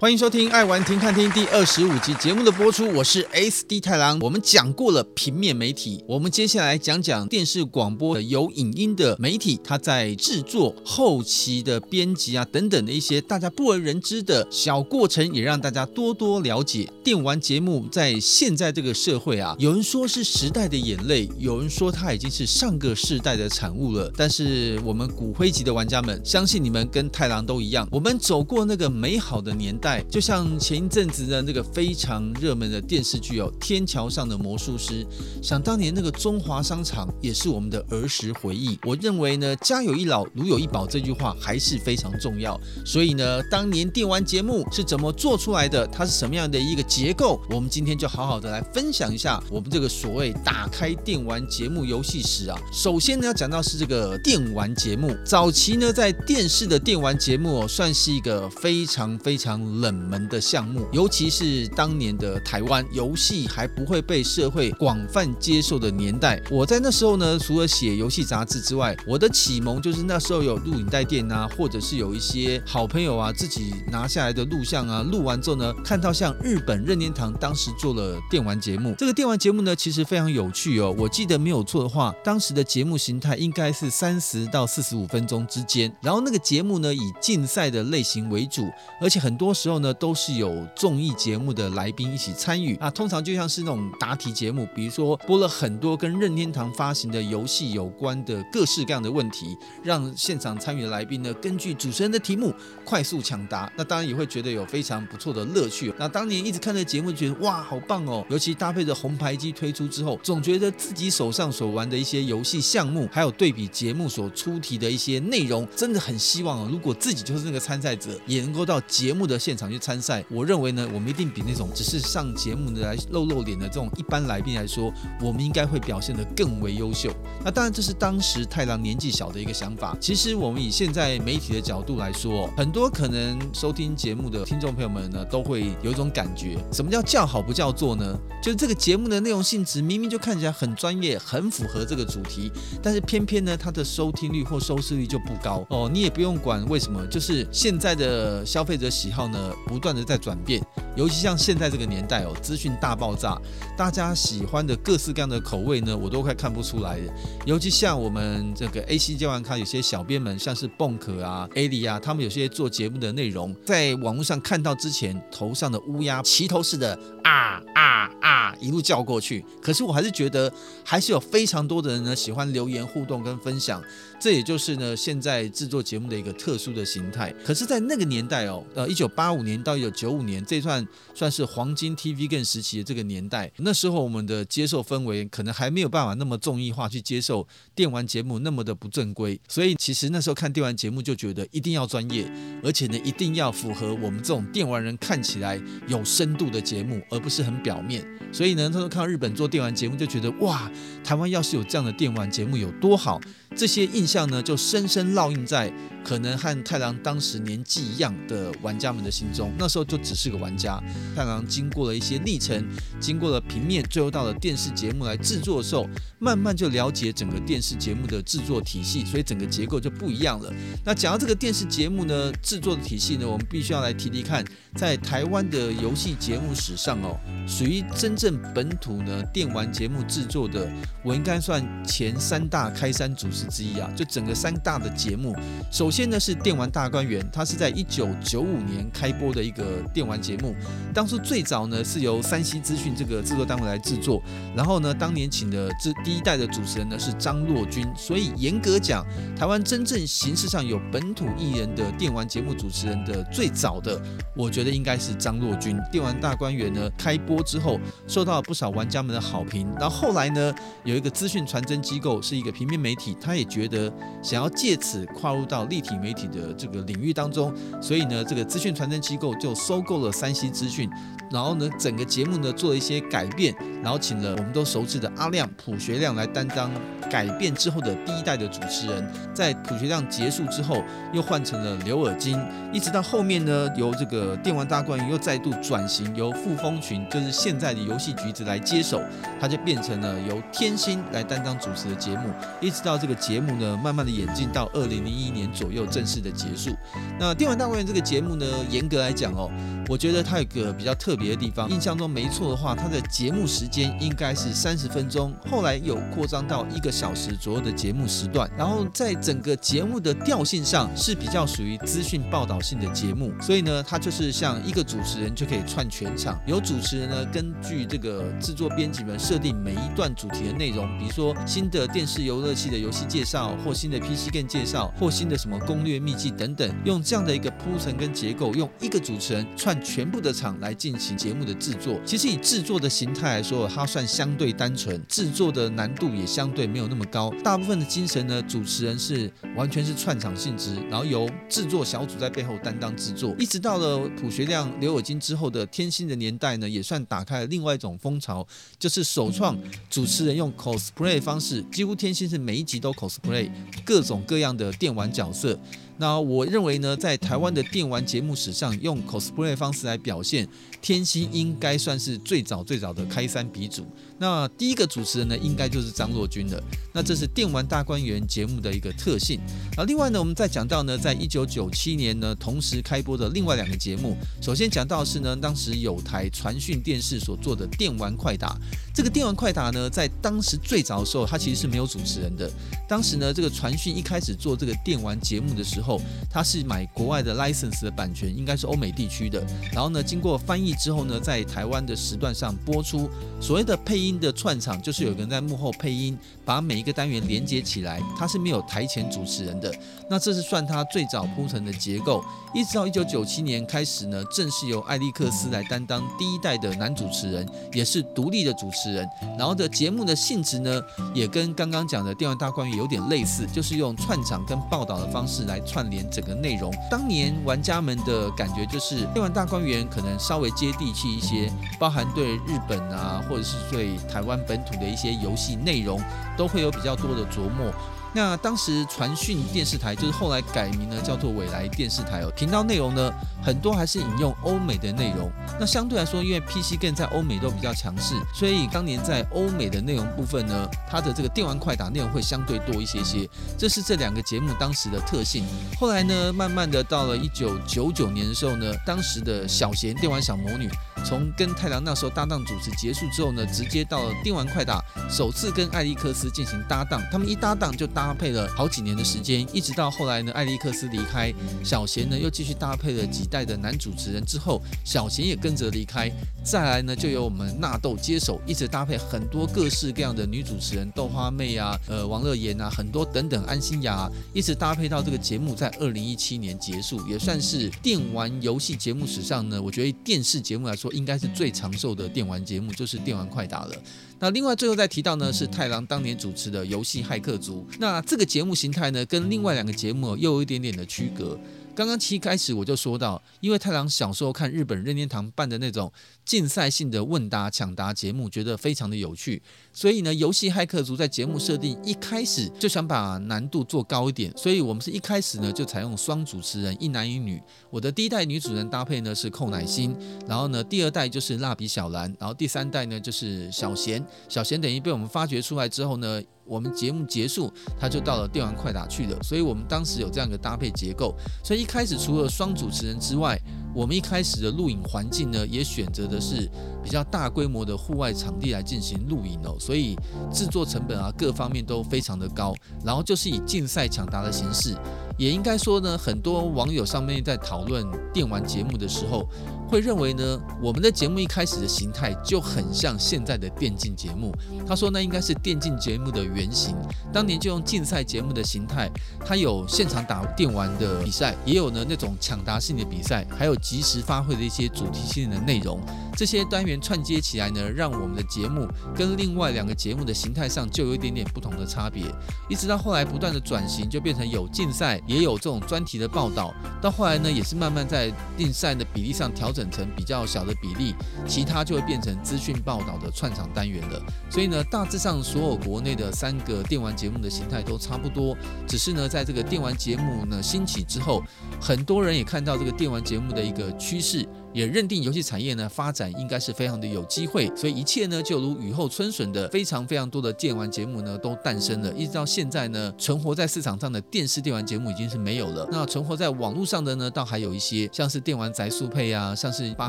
欢迎收听《爱玩听看听》第二十五集节目的播出，我是 SD 太郎。我们讲过了平面媒体，我们接下来讲讲电视广播的有影音的媒体，它在制作、后期的编辑啊等等的一些大家不为人知的小过程，也让大家多多了解。电玩节目在现在这个社会啊，有人说是时代的眼泪，有人说它已经是上个世代的产物了。但是我们骨灰级的玩家们，相信你们跟太郎都一样，我们走过那个美好的年代。就像前一阵子的那个非常热门的电视剧哦，《天桥上的魔术师》，想当年那个中华商场也是我们的儿时回忆。我认为呢，家有一老，如有一宝这句话还是非常重要。所以呢，当年电玩节目是怎么做出来的？它是什么样的一个结构？我们今天就好好的来分享一下我们这个所谓打开电玩节目游戏史啊。首先呢，要讲到是这个电玩节目，早期呢，在电视的电玩节目哦，算是一个非常非常。冷门的项目，尤其是当年的台湾，游戏还不会被社会广泛接受的年代。我在那时候呢，除了写游戏杂志之外，我的启蒙就是那时候有录影带店啊，或者是有一些好朋友啊自己拿下来的录像啊，录完之后呢，看到像日本任天堂当时做了电玩节目，这个电玩节目呢其实非常有趣哦。我记得没有错的话，当时的节目形态应该是三十到四十五分钟之间，然后那个节目呢以竞赛的类型为主，而且很多时。时候呢，都是有综艺节目的来宾一起参与啊，通常就像是那种答题节目，比如说播了很多跟任天堂发行的游戏有关的各式各样的问题，让现场参与的来宾呢，根据主持人的题目快速抢答，那当然也会觉得有非常不错的乐趣。那当年一直看这节目，觉得哇，好棒哦！尤其搭配着红牌机推出之后，总觉得自己手上所玩的一些游戏项目，还有对比节目所出题的一些内容，真的很希望哦，如果自己就是那个参赛者，也能够到节目的现场去参赛，我认为呢，我们一定比那种只是上节目的来露露脸的这种一般来宾来说，我们应该会表现得更为优秀。那当然，这是当时太郎年纪小的一个想法。其实，我们以现在媒体的角度来说，很多可能收听节目的听众朋友们呢，都会有一种感觉：什么叫叫好不叫座呢？就是这个节目的内容性质明明就看起来很专业，很符合这个主题，但是偏偏呢，它的收听率或收视率就不高哦。你也不用管为什么，就是现在的消费者喜好呢，不断。的在转变，尤其像现在这个年代哦，资讯大爆炸，大家喜欢的各式各样的口味呢，我都快看不出来了。尤其像我们这个 AC 接玩咖有些小编们，像是蹦可啊、艾莉啊，他们有些做节目的内容，在网络上看到之前，头上的乌鸦齐头式的啊啊啊一路叫过去。可是我还是觉得，还是有非常多的人呢喜欢留言互动跟分享，这也就是呢现在制作节目的一个特殊的形态。可是，在那个年代哦，呃，一九八五年到一九九五年，这算算是黄金 TV 更时期的这个年代。那那时候我们的接受氛围可能还没有办法那么综艺化去接受电玩节目那么的不正规，所以其实那时候看电玩节目就觉得一定要专业，而且呢一定要符合我们这种电玩人看起来有深度的节目，而不是很表面。所以呢，他说看日本做电玩节目就觉得哇，台湾要是有这样的电玩节目有多好。这些印象呢，就深深烙印在可能和太郎当时年纪一样的玩家们的心中。那时候就只是个玩家，太郎经过了一些历程，经过了平面，最后到了电视节目来制作的时候，慢慢就了解整个电视节目的制作体系，所以整个结构就不一样了。那讲到这个电视节目呢，制作的体系呢，我们必须要来提提看，在台湾的游戏节目史上哦，属于真正本土呢电玩节目制作的，我应该算前三大开山祖之一啊，就整个三大的节目，首先呢是电玩大观园，它是在一九九五年开播的一个电玩节目。当初最早呢是由山西资讯这个制作单位来制作，然后呢当年请的这第一代的主持人呢是张若均，所以严格讲，台湾真正形式上有本土艺人的电玩节目主持人的最早的，我觉得应该是张若均。电玩大观园呢开播之后，受到了不少玩家们的好评，然后后来呢有一个资讯传真机构是一个平面媒体，他也觉得想要借此跨入到立体媒体的这个领域当中，所以呢，这个资讯传真机构就收购了山西资讯。然后呢，整个节目呢做了一些改变，然后请了我们都熟知的阿亮朴学亮来担当改变之后的第一代的主持人。在朴学亮结束之后，又换成了刘尔金，一直到后面呢，由这个电玩大观园又再度转型，由傅峰群就是现在的游戏橘子来接手，他就变成了由天心来担当主持的节目，一直到这个节目呢，慢慢的演进到二零零一年左右正式的结束。那电玩大观园这个节目呢，严格来讲哦，我觉得它有个比较特别的地方，印象中没错的话，它的节目时间应该是三十分钟，后来有扩张到一个小时左右的节目时段。然后在整个节目的调性上是比较属于资讯报道性的节目，所以呢，它就是像一个主持人就可以串全场，有主持人呢根据这个制作编辑们设定每一段主题的内容，比如说新的电视游乐器的游戏介绍，或新的 PC game 介绍，或新的什么攻略秘籍等等，用这样的一个铺陈跟结构，用一个主持人串全部的场来进行节目的制作。其实以制作的形态来说，它算相对单纯，制作的难度也相对没有那么高。大部分的精神呢，主持人是完全是串场性质，然后由制作小组在背后担当制作。一直到了卜学亮、刘尔金之后的天心的年代呢，也算打开了另外一种风潮，就是首创主持人用 cosplay 方式，几乎天心是每一集都 cosplay 各种各样的电玩角色。那我认为呢，在台湾的电玩节目史上，用 cosplay 方式来表现，天心应该算是最早最早的开山鼻祖。那第一个主持人呢，应该就是张若昀了。那这是电玩大观园节目的一个特性。啊，另外呢，我们再讲到呢，在一九九七年呢，同时开播的另外两个节目。首先讲到是呢，当时有台传讯电视所做的电玩快打。这个电玩快打呢，在当时最早的时候，它其实是没有主持人的。当时呢，这个传讯一开始做这个电玩节目的时候，它是买国外的 license 的版权，应该是欧美地区的。然后呢，经过翻译之后呢，在台湾的时段上播出。所谓的配音的串场，就是有个人在幕后配音，把每一个单元连接起来。它是没有台前主持人的。那这是算它最早铺成的结构。一直到一九九七年开始呢，正式由艾利克斯来担当第一代的男主持人，也是独立的主持人。然后的节目的性质呢，也跟刚刚讲的电玩大观园有点类似，就是用串场跟报道的方式来串联整个内容。当年玩家们的感觉就是电玩大观园可能稍微接地气一些，包含对日本啊，或者是对台湾本土的一些游戏内容，都会有比较多的琢磨。那当时传讯电视台就是后来改名呢，叫做未来电视台哦。频道内容呢，很多还是引用欧美的内容。那相对来说，因为 PC Game 在欧美都比较强势，所以当年在欧美的内容部分呢，它的这个电玩快打内容会相对多一些些。这是这两个节目当时的特性。后来呢，慢慢的到了一九九九年的时候呢，当时的小贤电玩小魔女。从跟太郎那时候搭档主持结束之后呢，直接到了电玩快打，首次跟艾利克斯进行搭档。他们一搭档就搭配了好几年的时间，一直到后来呢，艾利克斯离开，小贤呢又继续搭配了几代的男主持人之后，小贤也跟着离开。再来呢，就由我们纳豆接手，一直搭配很多各式各样的女主持人，豆花妹啊，呃，王乐妍啊，很多等等，安心亚，一直搭配到这个节目在二零一七年结束，也算是电玩游戏节目史上呢，我觉得电视节目来说，应该是最长寿的电玩节目，就是电玩快打了。那另外最后再提到呢，是太郎当年主持的游戏骇客族。那这个节目形态呢，跟另外两个节目又有一点点的区隔。刚刚其实开始我就说到，因为太郎小时候看日本任天堂办的那种竞赛性的问答抢答节目，觉得非常的有趣，所以呢，游戏骇客族在节目设定一开始就想把难度做高一点，所以我们是一开始呢就采用双主持人，一男一女。我的第一代女主人搭配呢是寇乃馨，然后呢第二代就是蜡笔小兰，然后第三代呢就是小贤。小贤等于被我们发掘出来之后呢。我们节目结束，他就到了电玩快打去了，所以我们当时有这样一个搭配结构。所以一开始除了双主持人之外，我们一开始的录影环境呢，也选择的是比较大规模的户外场地来进行录影哦，所以制作成本啊各方面都非常的高。然后就是以竞赛抢答的形式，也应该说呢，很多网友上面在讨论电玩节目的时候。会认为呢，我们的节目一开始的形态就很像现在的电竞节目。他说那应该是电竞节目的原型，当年就用竞赛节目的形态，它有现场打电玩的比赛，也有呢那种抢答性的比赛，还有即时发挥的一些主题性的内容。这些单元串接起来呢，让我们的节目跟另外两个节目的形态上就有一点点不同的差别。一直到后来不断的转型，就变成有竞赛，也有这种专题的报道。到后来呢，也是慢慢在竞赛的比例上调整整成比较小的比例，其他就会变成资讯报道的串场单元了。所以呢，大致上所有国内的三个电玩节目的形态都差不多，只是呢，在这个电玩节目呢兴起之后，很多人也看到这个电玩节目的一个趋势。也认定游戏产业呢发展应该是非常的有机会，所以一切呢就如雨后春笋的非常非常多的电玩节目呢都诞生了，一直到现在呢存活在市场上的电视电玩节目已经是没有了。那存活在网络上的呢倒还有一些，像是电玩宅速配啊，像是巴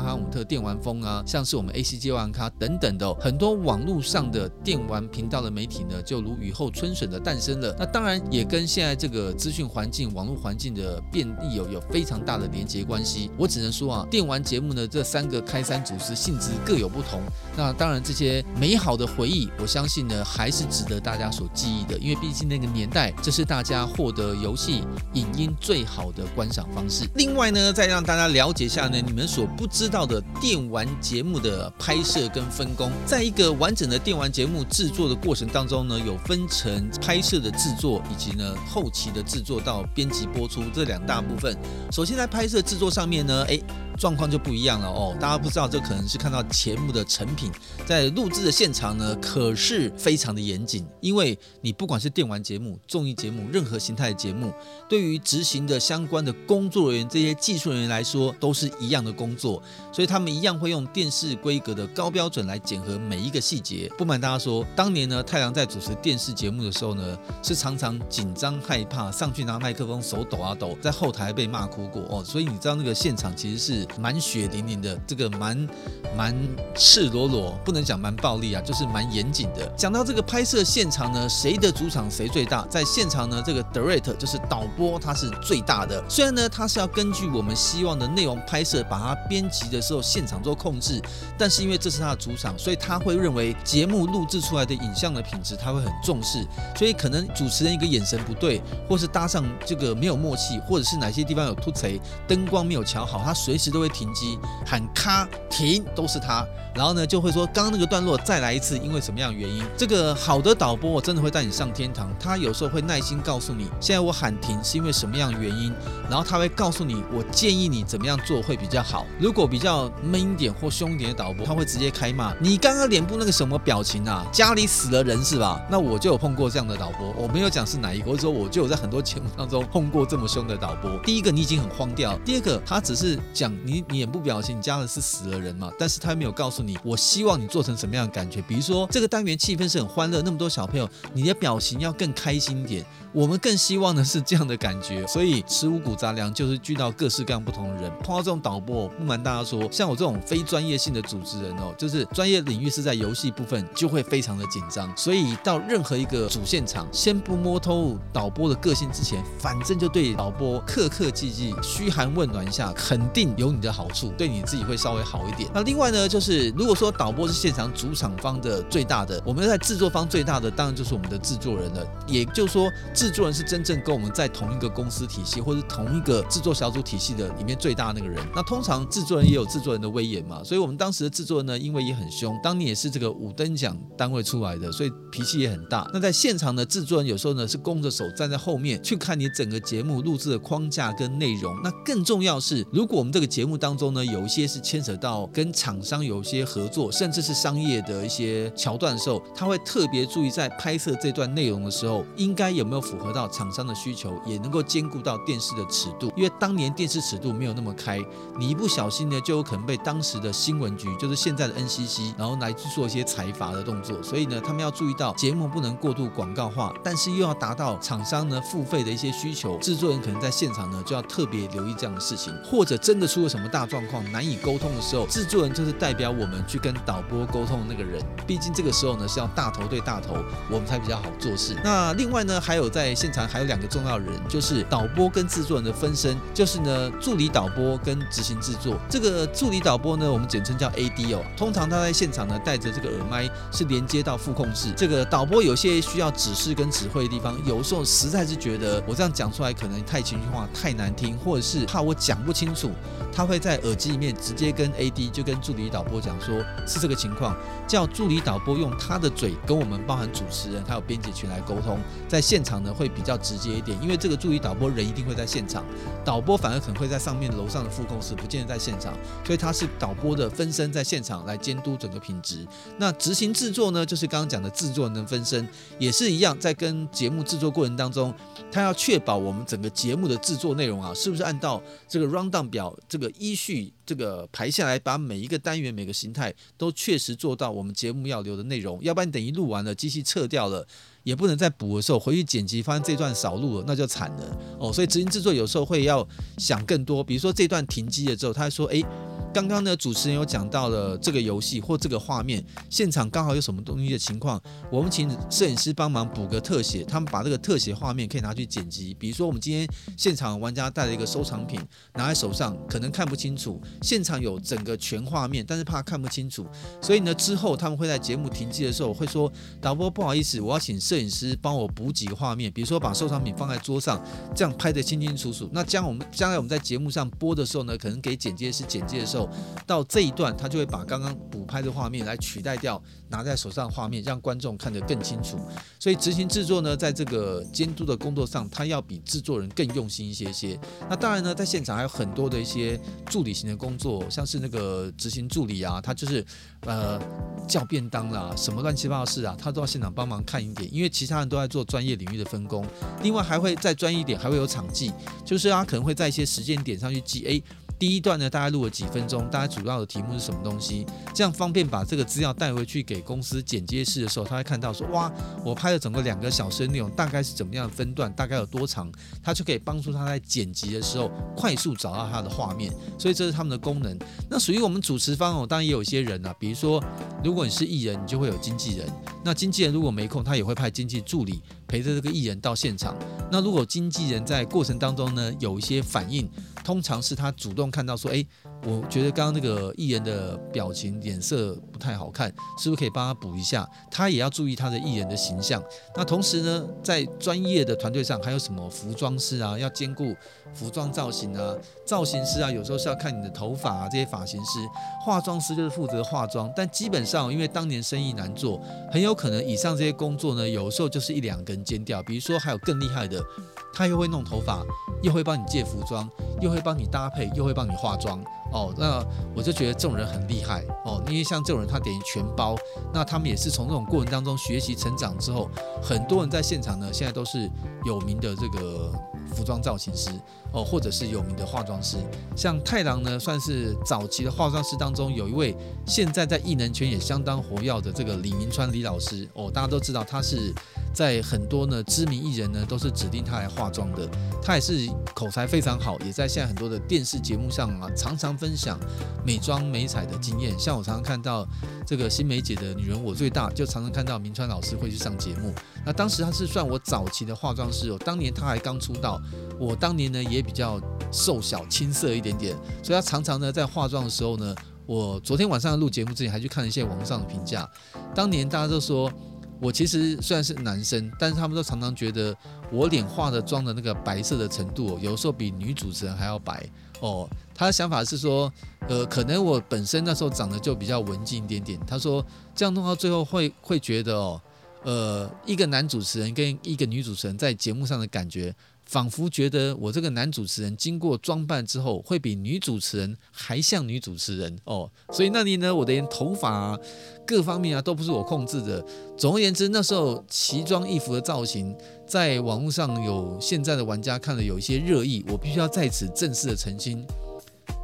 哈姆特电玩风啊，像是我们 ACG 玩咖等等的、很多网络上的电玩频道的媒体呢就如雨后春笋的诞生了。那当然也跟现在这个资讯环境、网络环境的便利有有非常大的连结关系。我只能说啊，电玩节目呢，这三个开山祖师性质各有不同。那当然，这些美好的回忆，我相信呢，还是值得大家所记忆的。因为毕竟那个年代，这是大家获得游戏影音最好的观赏方式。另外呢，再让大家了解一下呢，你们所不知道的电玩节目的拍摄跟分工。在一个完整的电玩节目制作的过程当中呢，有分成拍摄的制作，以及呢后期的制作到编辑播出这两大部分。首先在拍摄制作上面呢，诶。状况就不一样了哦，大家不知道，这可能是看到节目的成品，在录制的现场呢，可是非常的严谨，因为你不管是电玩节目、综艺节目，任何形态的节目，对于执行的相关的工作人员、这些技术人员来说，都是一样的工作，所以他们一样会用电视规格的高标准来检核每一个细节。不瞒大家说，当年呢，太郎在主持电视节目的时候呢，是常常紧张害怕，上去拿麦克风手抖啊抖，在后台被骂哭过哦，所以你知道那个现场其实是。蛮血淋淋的，这个蛮蛮赤裸裸，不能讲蛮暴力啊，就是蛮严谨的。讲到这个拍摄现场呢，谁的主场谁最大？在现场呢，这个 direct 就是导播，他是最大的。虽然呢，他是要根据我们希望的内容拍摄，把它编辑的时候现场做控制，但是因为这是他的主场，所以他会认为节目录制出来的影像的品质，他会很重视。所以可能主持人一个眼神不对，或是搭上这个没有默契，或者是哪些地方有突贼，灯光没有调好，他随时都会。停机喊卡停都是他，然后呢就会说刚刚那个段落再来一次，因为什么样的原因？这个好的导播我真的会带你上天堂。他有时候会耐心告诉你，现在我喊停是因为什么样的原因，然后他会告诉你，我建议你怎么样做会比较好。如果比较闷一点或凶一点的导播，他会直接开骂你刚刚脸部那个什么表情啊？家里死了人是吧？那我就有碰过这样的导播，我没有讲是哪一个，或者说我就有在很多节目当中碰过这么凶的导播。第一个你已经很慌掉，第二个他只是讲你。你脸部表情，你加的是死了人嘛？但是他没有告诉你，我希望你做成什么样的感觉？比如说这个单元气氛是很欢乐，那么多小朋友，你的表情要更开心点。我们更希望的是这样的感觉。所以吃五谷杂粮就是聚到各式各样不同的人。碰到这种导播，不瞒大家说，像我这种非专业性的主持人哦，就是专业领域是在游戏部分，就会非常的紧张。所以到任何一个主现场，先不摸透导播的个性之前，反正就对导播客客气气、嘘寒问暖一下，肯定有你的好。处对你自己会稍微好一点。那另外呢，就是如果说导播是现场主场方的最大的，我们在制作方最大的，当然就是我们的制作人了。也就是说，制作人是真正跟我们在同一个公司体系或者同一个制作小组体系的里面最大的那个人。那通常制作人也有制作人的威严嘛，所以我们当时的制作人呢，因为也很凶，当年也是这个五等奖单位出来的，所以脾气也很大。那在现场的制作人有时候呢是弓着手站在后面去看你整个节目录制的框架跟内容。那更重要是，如果我们这个节节目当中呢，有一些是牵扯到跟厂商有一些合作，甚至是商业的一些桥段的时候，他会特别注意在拍摄这段内容的时候，应该有没有符合到厂商的需求，也能够兼顾到电视的尺度。因为当年电视尺度没有那么开，你一不小心呢，就有可能被当时的新闻局，就是现在的 NCC，然后来去做一些裁罚的动作。所以呢，他们要注意到节目不能过度广告化，但是又要达到厂商呢付费的一些需求，制作人可能在现场呢就要特别留意这样的事情，或者真的出了什么大。状况难以沟通的时候，制作人就是代表我们去跟导播沟通的那个人。毕竟这个时候呢是要大头对大头，我们才比较好做事。那另外呢，还有在现场还有两个重要人，就是导播跟制作人的分身，就是呢助理导播跟执行制作。这个助理导播呢，我们简称叫 AD 哦。通常他在现场呢带着这个耳麦是连接到副控室。这个导播有些需要指示跟指挥的地方，有时候实在是觉得我这样讲出来可能太情绪化、太难听，或者是怕我讲不清楚。他会在耳机里面直接跟 AD 就跟助理导播讲说，是这个情况，叫助理导播用他的嘴跟我们包含主持人还有编辑群来沟通，在现场呢会比较直接一点，因为这个助理导播人一定会在现场，导播反而可能会在上面楼上的副控室，不见得在现场，所以他是导播的分身在现场来监督整个品质。那执行制作呢，就是刚刚讲的制作人分身，也是一样，在跟节目制作过程当中，他要确保我们整个节目的制作内容啊，是不是按照这个 rundown 表这个依序这个排下来，把每一个单元每个形态都确实做到我们节目要留的内容，要不然等于录完了，机器撤掉了，也不能再补的时候回去剪辑，发现这段少录了，那就惨了哦。所以执行制作有时候会要想更多，比如说这段停机了之后，他说诶。刚刚呢，主持人有讲到了这个游戏或这个画面，现场刚好有什么东西的情况，我们请摄影师帮忙补个特写，他们把这个特写画面可以拿去剪辑。比如说，我们今天现场玩家带了一个收藏品，拿在手上可能看不清楚，现场有整个全画面，但是怕看不清楚，所以呢，之后他们会在节目停机的时候会说，导播不好意思，我要请摄影师帮我补几个画面，比如说把收藏品放在桌上，这样拍得清清楚楚。那将我们将来我们在节目上播的时候呢，可能给剪接师剪接的时候。到这一段，他就会把刚刚补拍的画面来取代掉，拿在手上画面，让观众看得更清楚。所以执行制作呢，在这个监督的工作上，他要比制作人更用心一些些。那当然呢，在现场还有很多的一些助理型的工作，像是那个执行助理啊，他就是呃叫便当啦，什么乱七八糟事啊，他都要现场帮忙看一点，因为其他人都在做专业领域的分工。另外还会再专业一点，还会有场记，就是他可能会在一些时间点上去记，哎。第一段呢，大概录了几分钟，大概主要的题目是什么东西？这样方便把这个资料带回去给公司剪接室的时候，他会看到说，哇，我拍了整个两个小时的内容，大概是怎么样的分段，大概有多长，他就可以帮助他在剪辑的时候快速找到他的画面。所以这是他们的功能。那属于我们主持方哦，当然也有一些人啊，比如说，如果你是艺人，你就会有经纪人。那经纪人如果没空，他也会派经纪助理陪着这个艺人到现场。那如果经纪人在过程当中呢，有一些反应。通常是他主动看到说，诶，我觉得刚刚那个艺人的表情脸色不太好看，是不是可以帮他补一下？他也要注意他的艺人的形象。那同时呢，在专业的团队上还有什么服装师啊，要兼顾服装造型啊，造型师啊，有时候是要看你的头发啊，这些发型师，化妆师就是负责化妆。但基本上，因为当年生意难做，很有可能以上这些工作呢，有时候就是一两根尖掉。比如说还有更厉害的，他又会弄头发，又会帮你借服装，又会帮你搭配，又会帮你化妆。哦，那我就觉得这种人很厉害哦，因为像这种人他等于全包，那他们也是从这种过程当中学习成长之后，很多人在现场呢，现在都是有名的这个服装造型师哦，或者是有名的化妆师。像太郎呢，算是早期的化妆师当中有一位，现在在艺能圈也相当活跃的这个李明川李老师哦，大家都知道他是。在很多呢知名艺人呢都是指定他来化妆的，他也是口才非常好，也在现在很多的电视节目上啊常常分享美妆美彩的经验。像我常常看到这个新梅姐的女人我最大，就常常看到明川老师会去上节目。那当时他是算我早期的化妆师哦，当年他还刚出道，我当年呢也比较瘦小青涩一点点，所以他常常呢在化妆的时候呢，我昨天晚上录节目之前还去看了一些网上的评价，当年大家都说。我其实虽然是男生，但是他们都常常觉得我脸化的妆的那个白色的程度，有时候比女主持人还要白哦。他的想法是说，呃，可能我本身那时候长得就比较文静一点点。他说这样弄到最后会会觉得哦，呃，一个男主持人跟一个女主持人在节目上的感觉。仿佛觉得我这个男主持人经过装扮之后，会比女主持人还像女主持人哦。所以那里呢，我的连头发啊，各方面啊都不是我控制的。总而言之，那时候奇装异服的造型，在网络上有现在的玩家看了有一些热议，我必须要在此正式的澄清，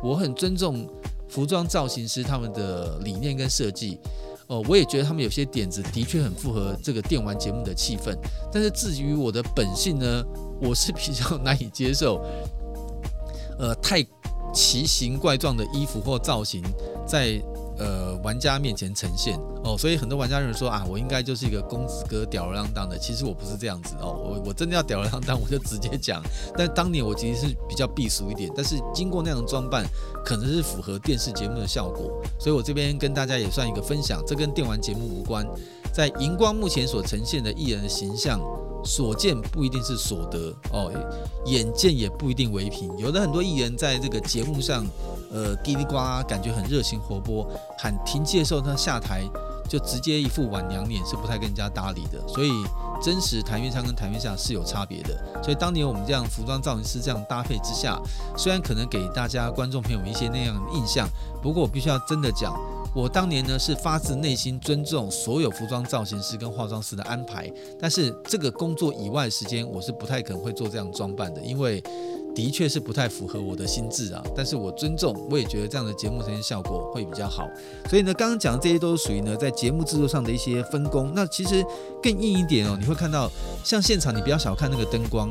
我很尊重服装造型师他们的理念跟设计。哦，我也觉得他们有些点子的确很符合这个电玩节目的气氛，但是至于我的本性呢，我是比较难以接受，呃，太奇形怪状的衣服或造型在呃玩家面前呈现哦，所以很多玩家认为说啊，我应该就是一个公子哥吊儿郎当的，其实我不是这样子哦，我我真的要吊儿郎当，我就直接讲。但当年我其实是比较避俗一点，但是经过那样的装扮，可能是符合电视节目的效果，所以我这边跟大家也算一个分享，这跟电玩节目无关，在荧光幕前所呈现的艺人的形象。所见不一定是所得哦，眼见也不一定为凭。有的很多艺人在这个节目上，呃叽里呱啦，感觉很热情活泼，喊停机的时候他下台就直接一副晚娘脸，是不太跟人家搭理的。所以真实台面上跟台面下是有差别的。所以当年我们这样服装造型师这样搭配之下，虽然可能给大家观众朋友一些那样的印象，不过我必须要真的讲。我当年呢是发自内心尊重所有服装造型师跟化妆师的安排，但是这个工作以外的时间，我是不太可能会做这样装扮的，因为的确是不太符合我的心智啊。但是我尊重，我也觉得这样的节目呈现效果会比较好。所以呢，刚刚讲的这些都是属于呢在节目制作上的一些分工。那其实更硬一点哦，你会看到像现场，你不要小看那个灯光，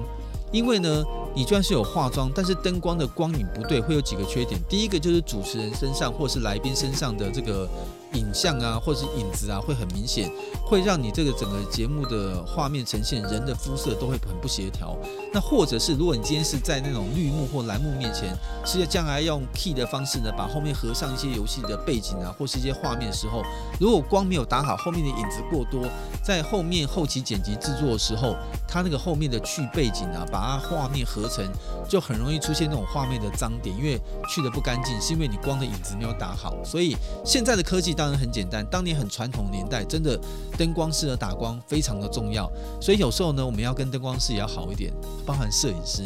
因为呢。你就算是有化妆，但是灯光的光影不对，会有几个缺点。第一个就是主持人身上或是来宾身上的这个。影像啊，或是影子啊，会很明显，会让你这个整个节目的画面呈现人的肤色都会很不协调。那或者是如果你今天是在那种绿幕或蓝幕面前，是要将来用 key 的方式呢，把后面合上一些游戏的背景啊，或是一些画面的时候，如果光没有打好，后面的影子过多，在后面后期剪辑制作的时候，它那个后面的去背景啊，把它画面合成，就很容易出现那种画面的脏点，因为去的不干净，是因为你光的影子没有打好。所以现在的科技当当然很简单，当年很传统年代，真的灯光师的打光非常的重要，所以有时候呢，我们要跟灯光师也要好一点，包含摄影师，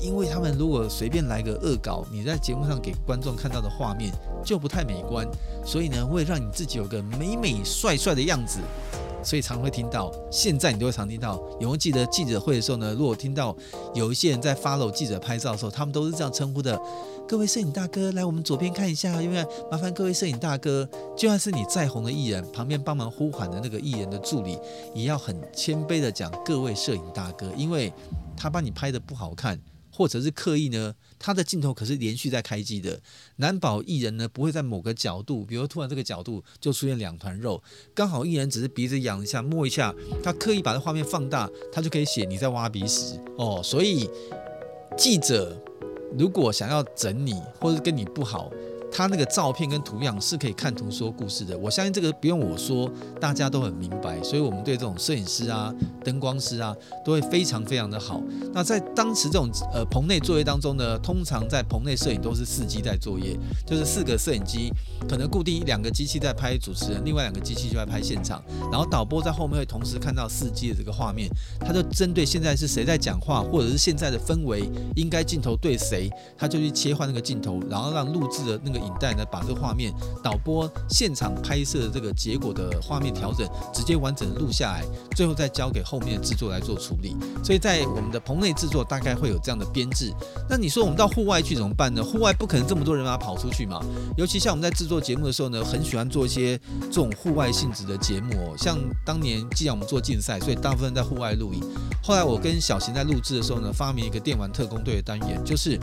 因为他们如果随便来个恶搞，你在节目上给观众看到的画面就不太美观，所以呢，会让你自己有个美美帅帅的样子。所以常会听到，现在你都会常听到。有没有记得记者会的时候呢？如果听到有一些人在 follow 记者拍照的时候，他们都是这样称呼的：各位摄影大哥，来我们左边看一下，因为麻烦各位摄影大哥，就算是你再红的艺人，旁边帮忙呼喊的那个艺人的助理，也要很谦卑的讲各位摄影大哥，因为他帮你拍的不好看。或者是刻意呢，他的镜头可是连续在开机的，难保艺人呢不会在某个角度，比如突然这个角度就出现两团肉，刚好艺人只是鼻子痒一下摸一下，他刻意把这画面放大，他就可以写你在挖鼻屎哦。所以记者如果想要整你，或者跟你不好。他那个照片跟图样是可以看图说故事的，我相信这个不用我说，大家都很明白。所以，我们对这种摄影师啊、灯光师啊，都会非常非常的好。那在当时这种呃棚内作业当中呢，通常在棚内摄影都是四机在作业，就是四个摄影机，可能固定一两个机器在拍主持人，另外两个机器就在拍现场，然后导播在后面会同时看到四机的这个画面，他就针对现在是谁在讲话，或者是现在的氛围，应该镜头对谁，他就去切换那个镜头，然后让录制的那个。影带呢，把这个画面导播现场拍摄的这个结果的画面调整，直接完整的录下来，最后再交给后面的制作来做处理。所以在我们的棚内制作大概会有这样的编制。那你说我们到户外去怎么办呢？户外不可能这么多人把它跑出去嘛。尤其像我们在制作节目的时候呢，很喜欢做一些这种户外性质的节目哦。像当年既然我们做竞赛，所以大部分在户外录影。后来我跟小邢在录制的时候呢，发明一个电玩特工队的单元，就是。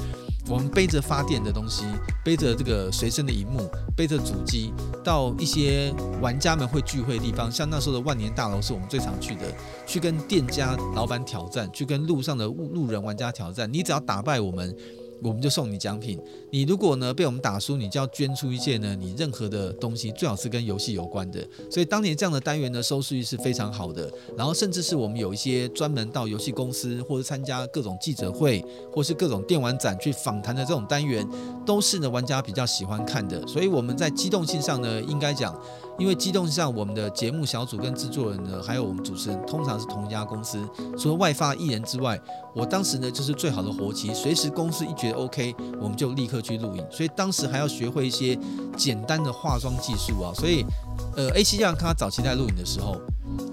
我们背着发电的东西，背着这个随身的荧幕，背着主机，到一些玩家们会聚会的地方，像那时候的万年大楼是我们最常去的，去跟店家老板挑战，去跟路上的路人玩家挑战。你只要打败我们。我们就送你奖品。你如果呢被我们打输，你就要捐出一件呢你任何的东西，最好是跟游戏有关的。所以当年这样的单元呢收视率是非常好的。然后甚至是我们有一些专门到游戏公司或者参加各种记者会，或是各种电玩展去访谈的这种单元，都是呢玩家比较喜欢看的。所以我们在机动性上呢，应该讲。因为机动上，我们的节目小组跟制作人呢，还有我们主持人，通常是同一家公司。除了外发艺人之外，我当时呢就是最好的活期，随时公司一觉得 OK，我们就立刻去录影。所以当时还要学会一些简单的化妆技术啊。所以，呃，A7 这样看他早期在录影的时候。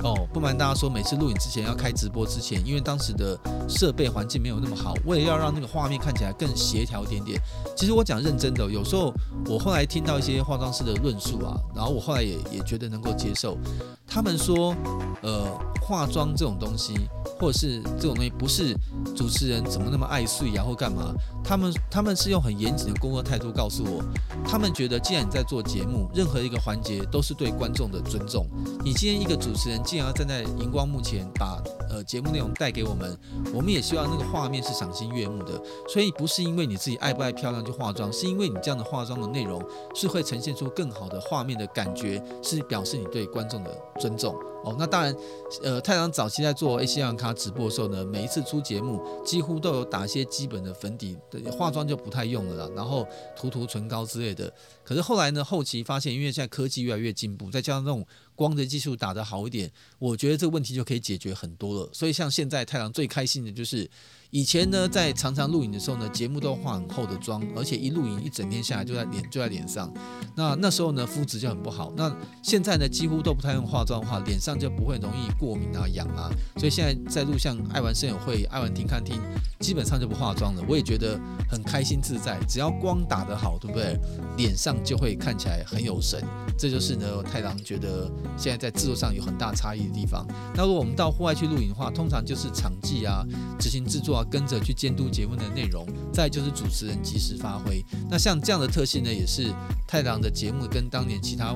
哦，不瞒大家说，每次录影之前要开直播之前，因为当时的设备环境没有那么好，为了要让那个画面看起来更协调一点点。其实我讲认真的，有时候我后来听到一些化妆师的论述啊，然后我后来也也觉得能够接受。他们说，呃，化妆这种东西，或者是这种东西，不是主持人怎么那么爱睡呀，或干嘛？他们他们是用很严谨的工作态度告诉我，他们觉得既然你在做节目，任何一个环节都是对观众的尊重。你今天一个主持人。竟然要站在荧光幕前，把呃节目内容带给我们，我们也希望那个画面是赏心悦目的。所以不是因为你自己爱不爱漂亮就化妆，是因为你这样的化妆的内容是会呈现出更好的画面的感觉，是表示你对观众的尊重。哦。那当然，呃，太郎早期在做 AC 样咖直播的时候呢，每一次出节目几乎都有打一些基本的粉底，化妆就不太用了啦，然后涂涂唇膏之类的。可是后来呢，后期发现，因为现在科技越来越进步，再加上这种光的技术打得好一点，我觉得这个问题就可以解决很多了。所以像现在太郎最开心的就是。以前呢，在常常录影的时候呢，节目都化很厚的妆，而且一录影一整天下来就在脸就在脸上。那那时候呢，肤质就很不好。那现在呢，几乎都不太用化妆的话，脸上就不会容易过敏啊、痒啊。所以现在在录像爱玩声友会、爱玩听看听，基本上就不化妆了。我也觉得很开心自在，只要光打得好，对不对？脸上就会看起来很有神。这就是呢，太郎觉得现在在制作上有很大差异的地方。那如果我们到户外去录影的话，通常就是场记啊、执行制作跟着去监督节目的内容，再就是主持人及时发挥。那像这样的特性呢，也是太郎的节目跟当年其他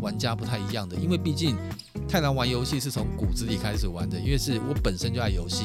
玩家不太一样的。因为毕竟太郎玩游戏是从骨子里开始玩的，因为是我本身就爱游戏。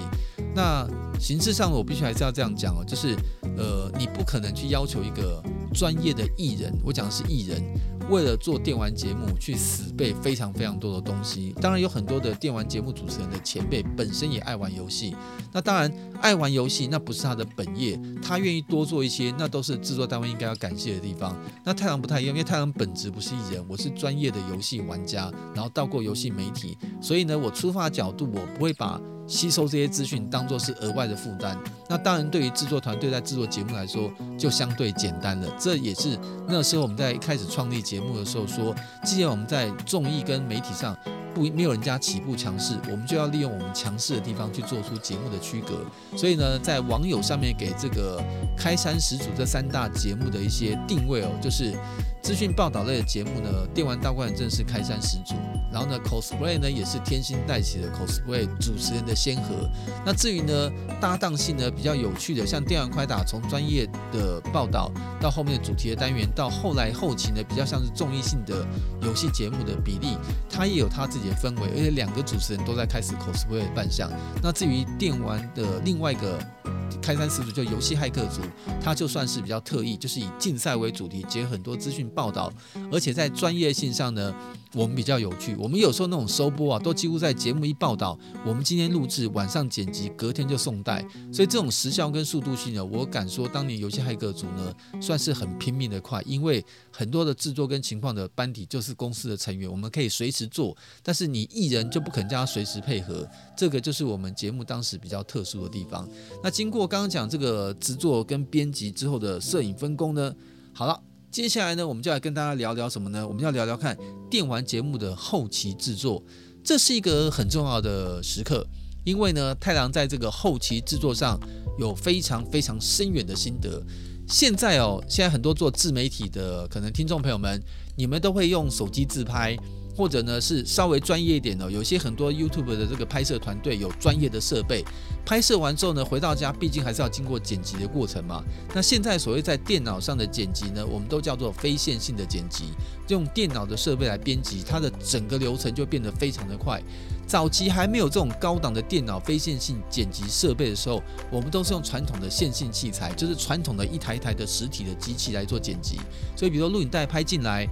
那形式上我必须还是要这样讲哦，就是呃，你不可能去要求一个专业的艺人，我讲的是艺人。为了做电玩节目，去死背非常非常多的东西。当然有很多的电玩节目主持人的前辈本身也爱玩游戏。那当然爱玩游戏那不是他的本业，他愿意多做一些，那都是制作单位应该要感谢的地方。那太郎不太一样，因为太郎本质不是艺人，我是专业的游戏玩家，然后到过游戏媒体，所以呢，我出发角度我不会把。吸收这些资讯当做是额外的负担，那当然对于制作团队在制作节目来说就相对简单了。这也是那时候我们在一开始创立节目的时候说，既然我们在综艺跟媒体上不没有人家起步强势，我们就要利用我们强势的地方去做出节目的区隔。所以呢，在网友上面给这个开山始祖这三大节目的一些定位哦，就是。资讯报道类的节目呢，电玩大观正是开山始祖，然后呢，cosplay 呢也是天星带起的 cosplay 主持人的先河。那至于呢，搭档性呢比较有趣的，像电玩快打，从专业的报道到后面的主题的单元，到后来后期呢比较像是综艺性的游戏节目的比例，它也有它自己的氛围，而且两个主持人都在开始 cosplay 的扮相。那至于电玩的另外一个。开山始祖就游戏骇客族，它就算是比较特异，就是以竞赛为主题，结合很多资讯报道，而且在专业性上呢，我们比较有趣。我们有时候那种收播啊，都几乎在节目一报道，我们今天录制，晚上剪辑，隔天就送带。所以这种时效跟速度性呢，我敢说，当年游戏骇客组呢，算是很拼命的快，因为很多的制作跟情况的班底就是公司的成员，我们可以随时做，但是你艺人就不肯叫他随时配合，这个就是我们节目当时比较特殊的地方。那经过刚刚讲这个制作跟编辑之后的摄影分工呢，好了。接下来呢，我们就来跟大家聊聊什么呢？我们要聊聊看电玩节目的后期制作，这是一个很重要的时刻，因为呢，太郎在这个后期制作上有非常非常深远的心得。现在哦，现在很多做自媒体的可能听众朋友们，你们都会用手机自拍。或者呢是稍微专业一点的，有些很多 YouTube 的这个拍摄团队有专业的设备，拍摄完之后呢，回到家毕竟还是要经过剪辑的过程嘛。那现在所谓在电脑上的剪辑呢，我们都叫做非线性的剪辑，用电脑的设备来编辑，它的整个流程就变得非常的快。早期还没有这种高档的电脑非线性剪辑设备的时候，我们都是用传统的线性器材，就是传统的一台一台的实体的机器来做剪辑。所以，比如说录影带拍进来。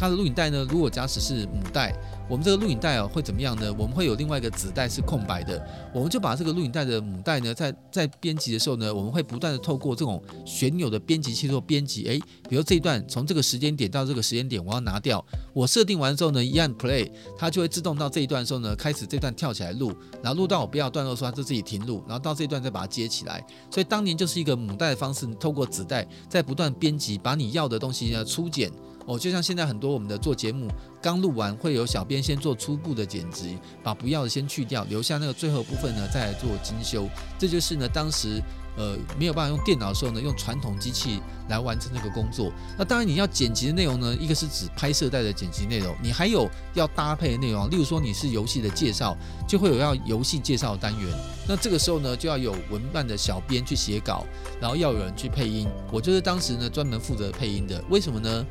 它的录影带呢，如果假使是母带，我们这个录影带哦会怎么样呢？我们会有另外一个子带是空白的，我们就把这个录影带的母带呢，在在编辑的时候呢，我们会不断的透过这种旋钮的编辑器做编辑。诶，比如这一段从这个时间点到这个时间点，我要拿掉，我设定完之后呢，一按 play，它就会自动到这一段的时候呢，开始这段跳起来录，然后录到我不要段落的时候，它就自己停录，然后到这一段再把它接起来。所以当年就是一个母带的方式，透过子带在不断编辑，把你要的东西呢初剪。哦，就像现在很多我们的做节目刚录完，会有小编先做初步的剪辑，把不要的先去掉，留下那个最后部分呢，再来做精修。这就是呢，当时呃没有办法用电脑的时候呢，用传统机器来完成这个工作。那当然你要剪辑的内容呢，一个是指拍摄带的剪辑内容，你还有要搭配的内容，例如说你是游戏的介绍，就会有要游戏介绍的单元。那这个时候呢，就要有文办的小编去写稿，然后要有人去配音。我就是当时呢专门负责配音的，为什么呢？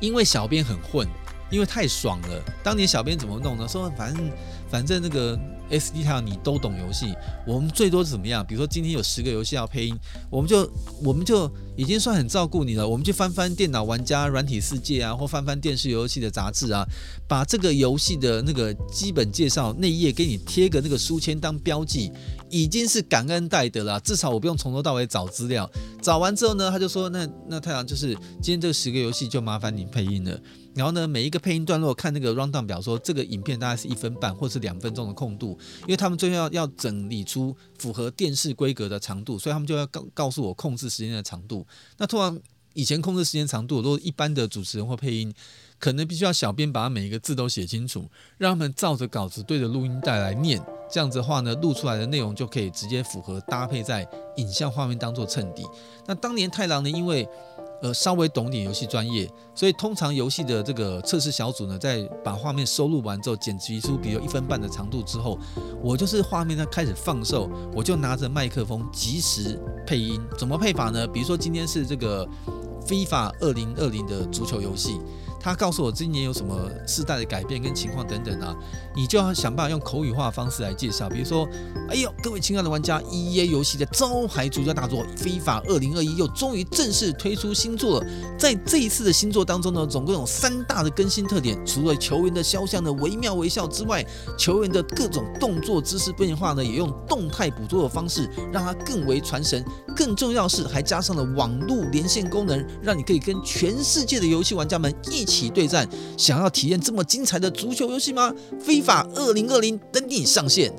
因为小编很混，因为太爽了。当年小编怎么弄呢？说反正反正那个 SD 太阳你都懂游戏，我们最多是怎么样？比如说今天有十个游戏要配音，我们就我们就已经算很照顾你了。我们去翻翻电脑玩家软体世界啊，或翻翻电视游戏的杂志啊，把这个游戏的那个基本介绍那一页给你贴个那个书签当标记，已经是感恩戴德了。至少我不用从头到尾找资料，找完之后呢，他就说那那太阳就是今天这十个游戏就麻烦你配音了。然后呢，每一个配音段落看那个 rundown 表说，这个影片大概是一分半或是两分钟的空度，因为他们最后要要整理出符合电视规格的长度，所以他们就要告告诉我控制时间的长度。那突然以前控制时间长度，如果一般的主持人或配音，可能必须要小编把每一个字都写清楚，让他们照着稿子对着录音带来念，这样子的话呢，录出来的内容就可以直接符合搭配在影像画面当做衬底。那当年太郎呢，因为呃，稍微懂点游戏专业，所以通常游戏的这个测试小组呢，在把画面收录完之后，剪辑出比如一分半的长度之后，我就是画面在开始放售，我就拿着麦克风及时配音。怎么配法呢？比如说今天是这个 FIFA 二零二零的足球游戏。他告诉我今年有什么世代的改变跟情况等等啊，你就要想办法用口语化的方式来介绍。比如说，哎呦，各位亲爱的玩家，EA 游戏的招牌主角大作《FIFA 2021》又终于正式推出新作了。在这一次的新作当中呢，总共有三大的更新特点，除了球员的肖像的惟妙惟肖之外，球员的各种动作姿势变化呢，也用动态捕捉的方式让它更为传神。更重要是，还加上了网络连线功能，让你可以跟全世界的游戏玩家们一起对战。想要体验这么精彩的足球游戏吗？FIFA 2020等你上线。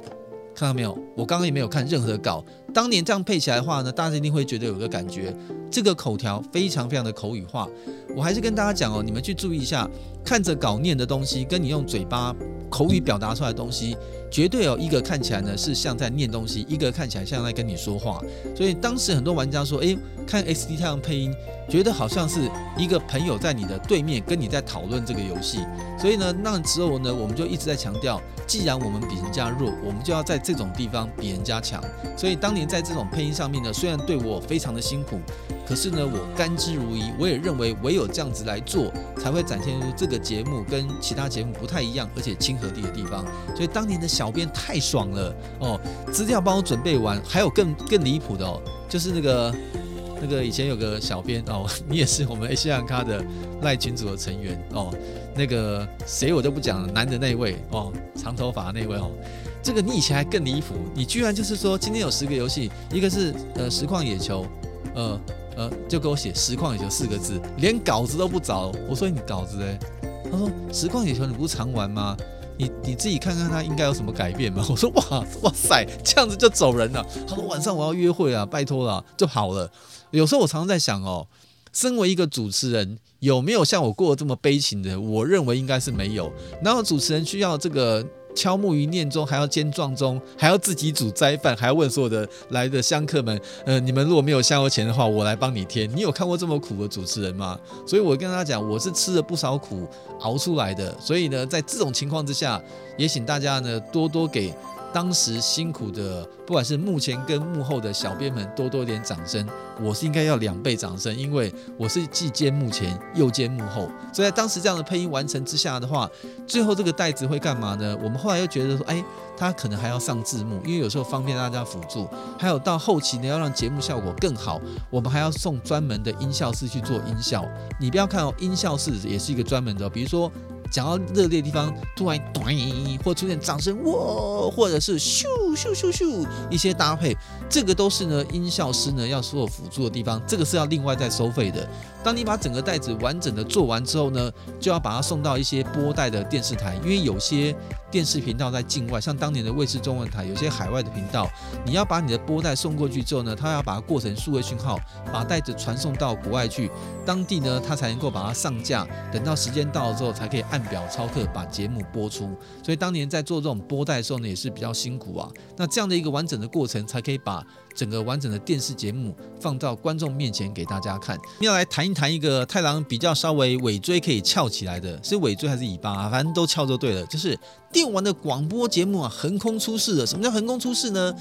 看到没有？我刚刚也没有看任何稿。当年这样配起来的话呢，大家一定会觉得有个感觉，这个口条非常非常的口语化。我还是跟大家讲哦，你们去注意一下，看着稿念的东西，跟你用嘴巴口语表达出来的东西，绝对有一个看起来呢是像在念东西，一个看起来像在跟你说话。所以当时很多玩家说，诶，看 SD 太阳配音，觉得好像是一个朋友在你的对面跟你在讨论这个游戏。所以呢，那时候呢，我们就一直在强调，既然我们比人家弱，我们就要在这种地方比人家强。所以当年在这种配音上面呢，虽然对我非常的辛苦，可是呢，我甘之如饴。我也认为唯有这样子来做，才会展现出这个节目跟其他节目不太一样，而且亲和力的地方。所以当年的小编太爽了哦，资料帮我准备完，还有更更离谱的哦，就是那个那个以前有个小编哦，你也是我们 A 西兰咖的赖群组的成员哦，那个谁我就不讲了，男的那位哦，长头发那位哦，这个你以前还更离谱，你居然就是说今天有十个游戏，一个是呃实况野球，呃呃就给我写实况野球四个字，连稿子都不找，我说你稿子嘞，他说实况野球你不是常玩吗？你你自己看看他应该有什么改变吧？我说哇哇塞，这样子就走人了。他说晚上我要约会啊，拜托了就好了。有时候我常常在想哦，身为一个主持人，有没有像我过得这么悲情的？我认为应该是没有。然后主持人需要这个。敲木鱼念中，还要兼撞钟，还要自己煮斋饭，还要问所有的来的香客们，呃，你们如果没有香油钱的话，我来帮你添。你有看过这么苦的主持人吗？所以我跟他讲，我是吃了不少苦熬出来的。所以呢，在这种情况之下，也请大家呢多多给。当时辛苦的，不管是幕前跟幕后的小编们，多多点掌声。我是应该要两倍掌声，因为我是既兼幕前又兼幕后。所以在当时这样的配音完成之下的话，最后这个袋子会干嘛呢？我们后来又觉得说，哎，他可能还要上字幕，因为有时候方便大家辅助。还有到后期呢，要让节目效果更好，我们还要送专门的音效师去做音效。你不要看哦，音效师也是一个专门的，比如说。讲到热烈的地方，突然咚，或出现掌声，哇，或者是咻咻咻咻一些搭配，这个都是呢音效师呢要所有辅助的地方，这个是要另外再收费的。当你把整个带子完整的做完之后呢，就要把它送到一些拨带的电视台，因为有些电视频道在境外，像当年的卫视中文台，有些海外的频道，你要把你的拨带送过去之后呢，他要把它过成数位讯号，把带子传送到国外去，当地呢他才能够把它上架，等到时间到了之后才可以按表操课把节目播出。所以当年在做这种播带的时候呢，也是比较辛苦啊。那这样的一个完整的过程，才可以把整个完整的电视节目放到观众面前给大家看。要来谈一谈一个太郎比较稍微尾椎可以翘起来的，是尾椎还是尾巴啊？反正都翘就对了。就是电玩的广播节目啊，横空出世了。什么叫横空出世呢？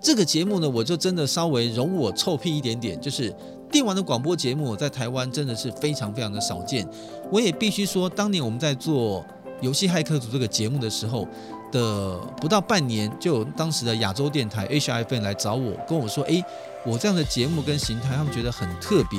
这个节目呢，我就真的稍微容我臭屁一点点，就是电玩的广播节目在台湾真的是非常非常的少见。我也必须说，当年我们在做游戏骇客组这个节目的时候。的不到半年，就有当时的亚洲电台 HIFM 来找我，跟我说：“诶，我这样的节目跟形态，他们觉得很特别。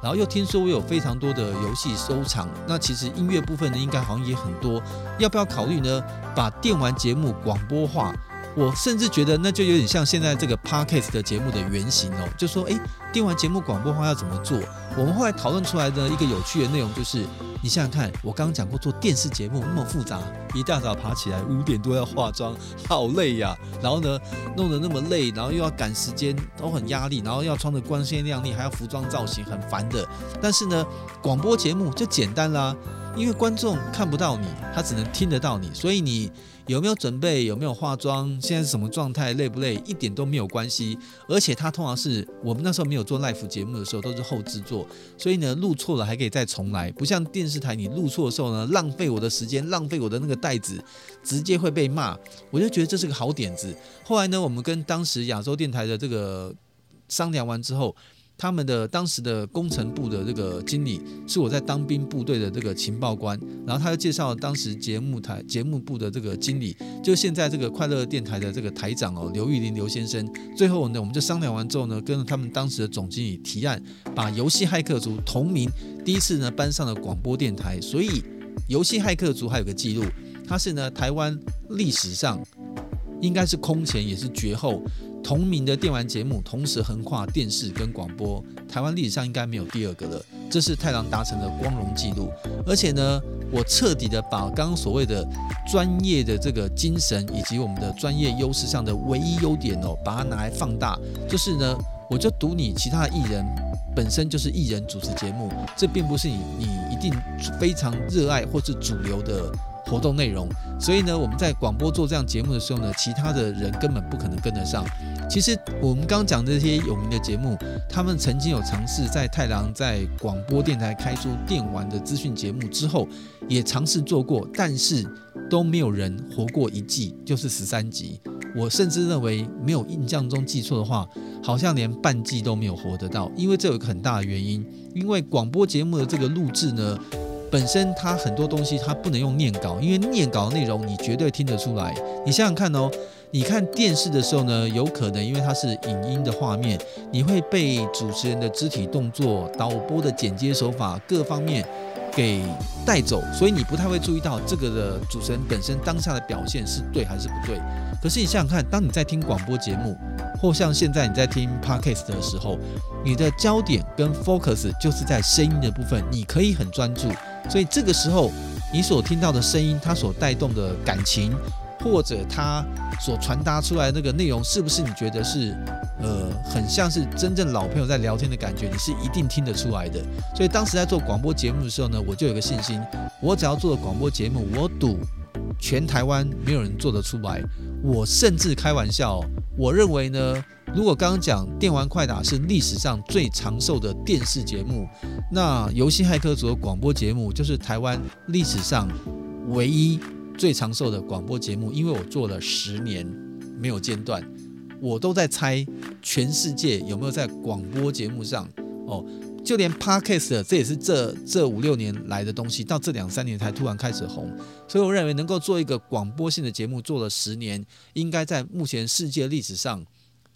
然后又听说我有非常多的游戏收藏，那其实音乐部分呢，应该好像也很多，要不要考虑呢？把电玩节目广播化？”我甚至觉得那就有点像现在这个 Podcast 的节目的原型哦，就说诶，电完节目广播话要怎么做？我们后来讨论出来的一个有趣的内容就是，你想想看，我刚刚讲过做电视节目那么复杂，一大早爬起来五点多要化妆，好累呀。然后呢，弄得那么累，然后又要赶时间，都很压力，然后要穿得光鲜亮丽，还要服装造型，很烦的。但是呢，广播节目就简单啦，因为观众看不到你，他只能听得到你，所以你。有没有准备？有没有化妆？现在是什么状态？累不累？一点都没有关系。而且它通常是我们那时候没有做 live 节目的时候，都是后制作，所以呢，录错了还可以再重来。不像电视台，你录错的时候呢，浪费我的时间，浪费我的那个袋子，直接会被骂。我就觉得这是个好点子。后来呢，我们跟当时亚洲电台的这个商量完之后。他们的当时的工程部的这个经理是我在当兵部队的这个情报官，然后他又介绍了当时节目台节目部的这个经理，就现在这个快乐电台的这个台长哦，刘玉林刘先生。最后呢，我们就商量完之后呢，跟他们当时的总经理提案，把游戏骇客族同名第一次呢搬上了广播电台。所以游戏骇客族还有个记录，它是呢台湾历史上应该是空前也是绝后。同名的电玩节目同时横跨电视跟广播，台湾历史上应该没有第二个了。这是太郎达成的光荣记录。而且呢，我彻底的把刚刚所谓的专业的这个精神以及我们的专业优势上的唯一优点哦，把它拿来放大。就是呢，我就赌你其他的艺人本身就是艺人主持节目，这并不是你你一定非常热爱或是主流的。活动内容，所以呢，我们在广播做这样节目的时候呢，其他的人根本不可能跟得上。其实我们刚讲的这些有名的节目，他们曾经有尝试在太郎在广播电台开出电玩的资讯节目之后，也尝试做过，但是都没有人活过一季，就是十三集。我甚至认为，没有印象中记错的话，好像连半季都没有活得到，因为这有一个很大的原因，因为广播节目的这个录制呢。本身它很多东西它不能用念稿，因为念稿的内容你绝对听得出来。你想想看哦，你看电视的时候呢，有可能因为它是影音的画面，你会被主持人的肢体动作、导播的剪接手法各方面给带走，所以你不太会注意到这个的主持人本身当下的表现是对还是不对。可是你想想看，当你在听广播节目，或像现在你在听 Podcast 的时候，你的焦点跟 focus 就是在声音的部分，你可以很专注。所以这个时候，你所听到的声音，它所带动的感情，或者它所传达出来那个内容，是不是你觉得是，呃，很像是真正老朋友在聊天的感觉？你是一定听得出来的。所以当时在做广播节目的时候呢，我就有个信心，我只要做的广播节目，我赌全台湾没有人做得出来。我甚至开玩笑，我认为呢，如果刚刚讲电玩快打是历史上最长寿的电视节目，那游戏骇客组的广播节目就是台湾历史上唯一最长寿的广播节目，因为我做了十年没有间断，我都在猜全世界有没有在广播节目上哦。就连 Podcast 这也是这这五六年来的东西，到这两三年才突然开始红。所以我认为能够做一个广播性的节目，做了十年，应该在目前世界历史上，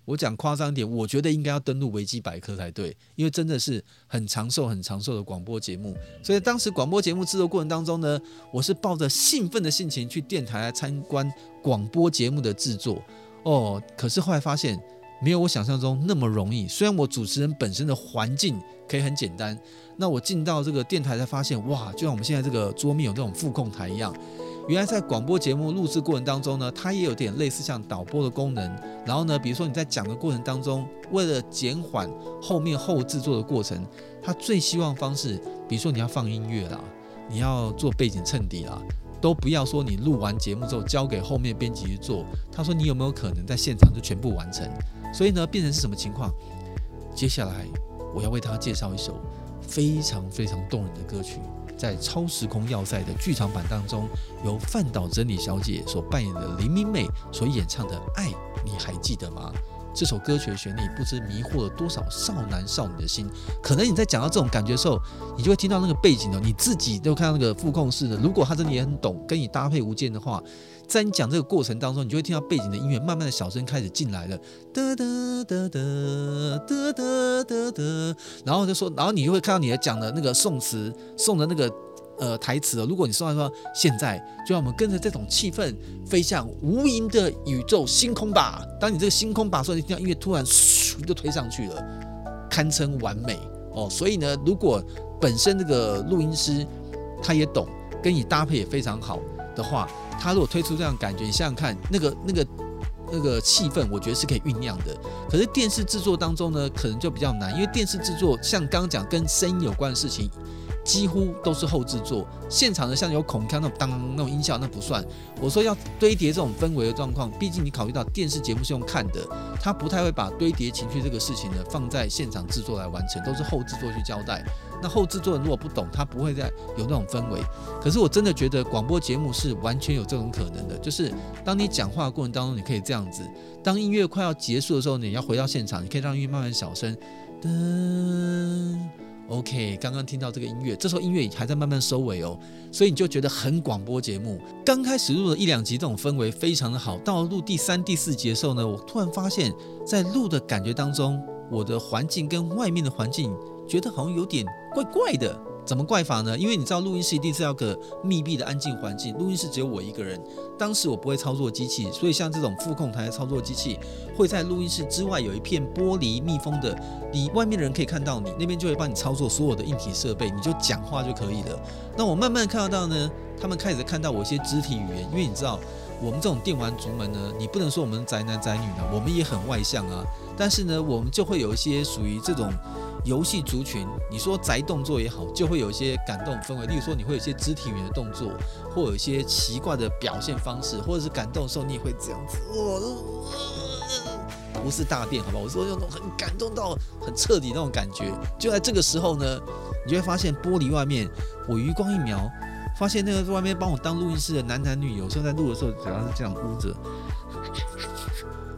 我讲夸张一点，我觉得应该要登录维基百科才对，因为真的是很长寿、很长寿的广播节目。所以当时广播节目制作过程当中呢，我是抱着兴奋的心情去电台来参观广播节目的制作。哦，可是后来发现。没有我想象中那么容易。虽然我主持人本身的环境可以很简单，那我进到这个电台才发现，哇，就像我们现在这个桌面有这种副控台一样。原来在广播节目录制过程当中呢，它也有点类似像导播的功能。然后呢，比如说你在讲的过程当中，为了减缓后面后制作的过程，它最希望方式，比如说你要放音乐啦，你要做背景衬底啦。都不要说你录完节目之后交给后面编辑去做。他说你有没有可能在现场就全部完成？所以呢，变成是什么情况？接下来我要为他介绍一首非常非常动人的歌曲，在《超时空要塞》的剧场版当中，由饭岛真理小姐所扮演的林明美所演唱的《爱》，你还记得吗？这首歌曲的旋律不知迷惑了多少少男少女的心。可能你在讲到这种感觉的时候，你就会听到那个背景哦，你自己都看到那个副控室的。如果他真的也很懂，跟你搭配无间的话，在你讲这个过程当中，你就会听到背景的音乐慢慢的小声开始进来了，哒哒哒哒哒哒哒哒，然后就说，然后你就会看到你的讲的那个宋词，宋的那个呃台词哦。如果你说来说，现在就让我们跟着这种气氛飞向无垠的宇宙星空吧。当你这个星空吧，所以你听到音乐突然咻就推上去了，堪称完美哦。所以呢，如果本身这个录音师他也懂，跟你搭配也非常好的话，他如果推出这样感觉，你想想看，那个那个那个气氛，我觉得是可以酝酿的。可是电视制作当中呢，可能就比较难，因为电视制作像刚刚讲跟声音有关的事情。几乎都是后制作，现场的像有孔锵那种当那种音效那不算。我说要堆叠这种氛围的状况，毕竟你考虑到电视节目是用看的，他不太会把堆叠情绪这个事情呢放在现场制作来完成，都是后制作去交代。那后制作人如果不懂，他不会再有那种氛围。可是我真的觉得广播节目是完全有这种可能的，就是当你讲话的过程当中，你可以这样子，当音乐快要结束的时候，你要回到现场，你可以让音乐慢慢小声，噔。OK，刚刚听到这个音乐，这时候音乐还在慢慢收尾哦，所以你就觉得很广播节目。刚开始录了一两集，这种氛围非常的好。到了录第三、第四集的时候呢，我突然发现，在录的感觉当中，我的环境跟外面的环境，觉得好像有点怪怪的。怎么怪法呢？因为你知道录音室一定是要个密闭的安静环境，录音室只有我一个人。当时我不会操作机器，所以像这种副控台操作机器会在录音室之外有一片玻璃密封的，你外面的人可以看到你，那边就会帮你操作所有的硬体设备，你就讲话就可以了。那我慢慢看得到呢，他们开始看到我一些肢体语言，因为你知道我们这种电玩族们呢，你不能说我们宅男宅女呢，我们也很外向啊，但是呢，我们就会有一些属于这种。游戏族群，你说宅动作也好，就会有一些感动氛围。例如说，你会有一些肢体语言的动作，或有一些奇怪的表现方式，或者是感动的时候，你也会这样子。我不是大便，好吧？我说有种很感动到很彻底那种感觉。就在这个时候呢，你就会发现玻璃外面，我余光一瞄，发现那个外面帮我当录音师的男男女，有时候在录的时候，主要是这样捂着，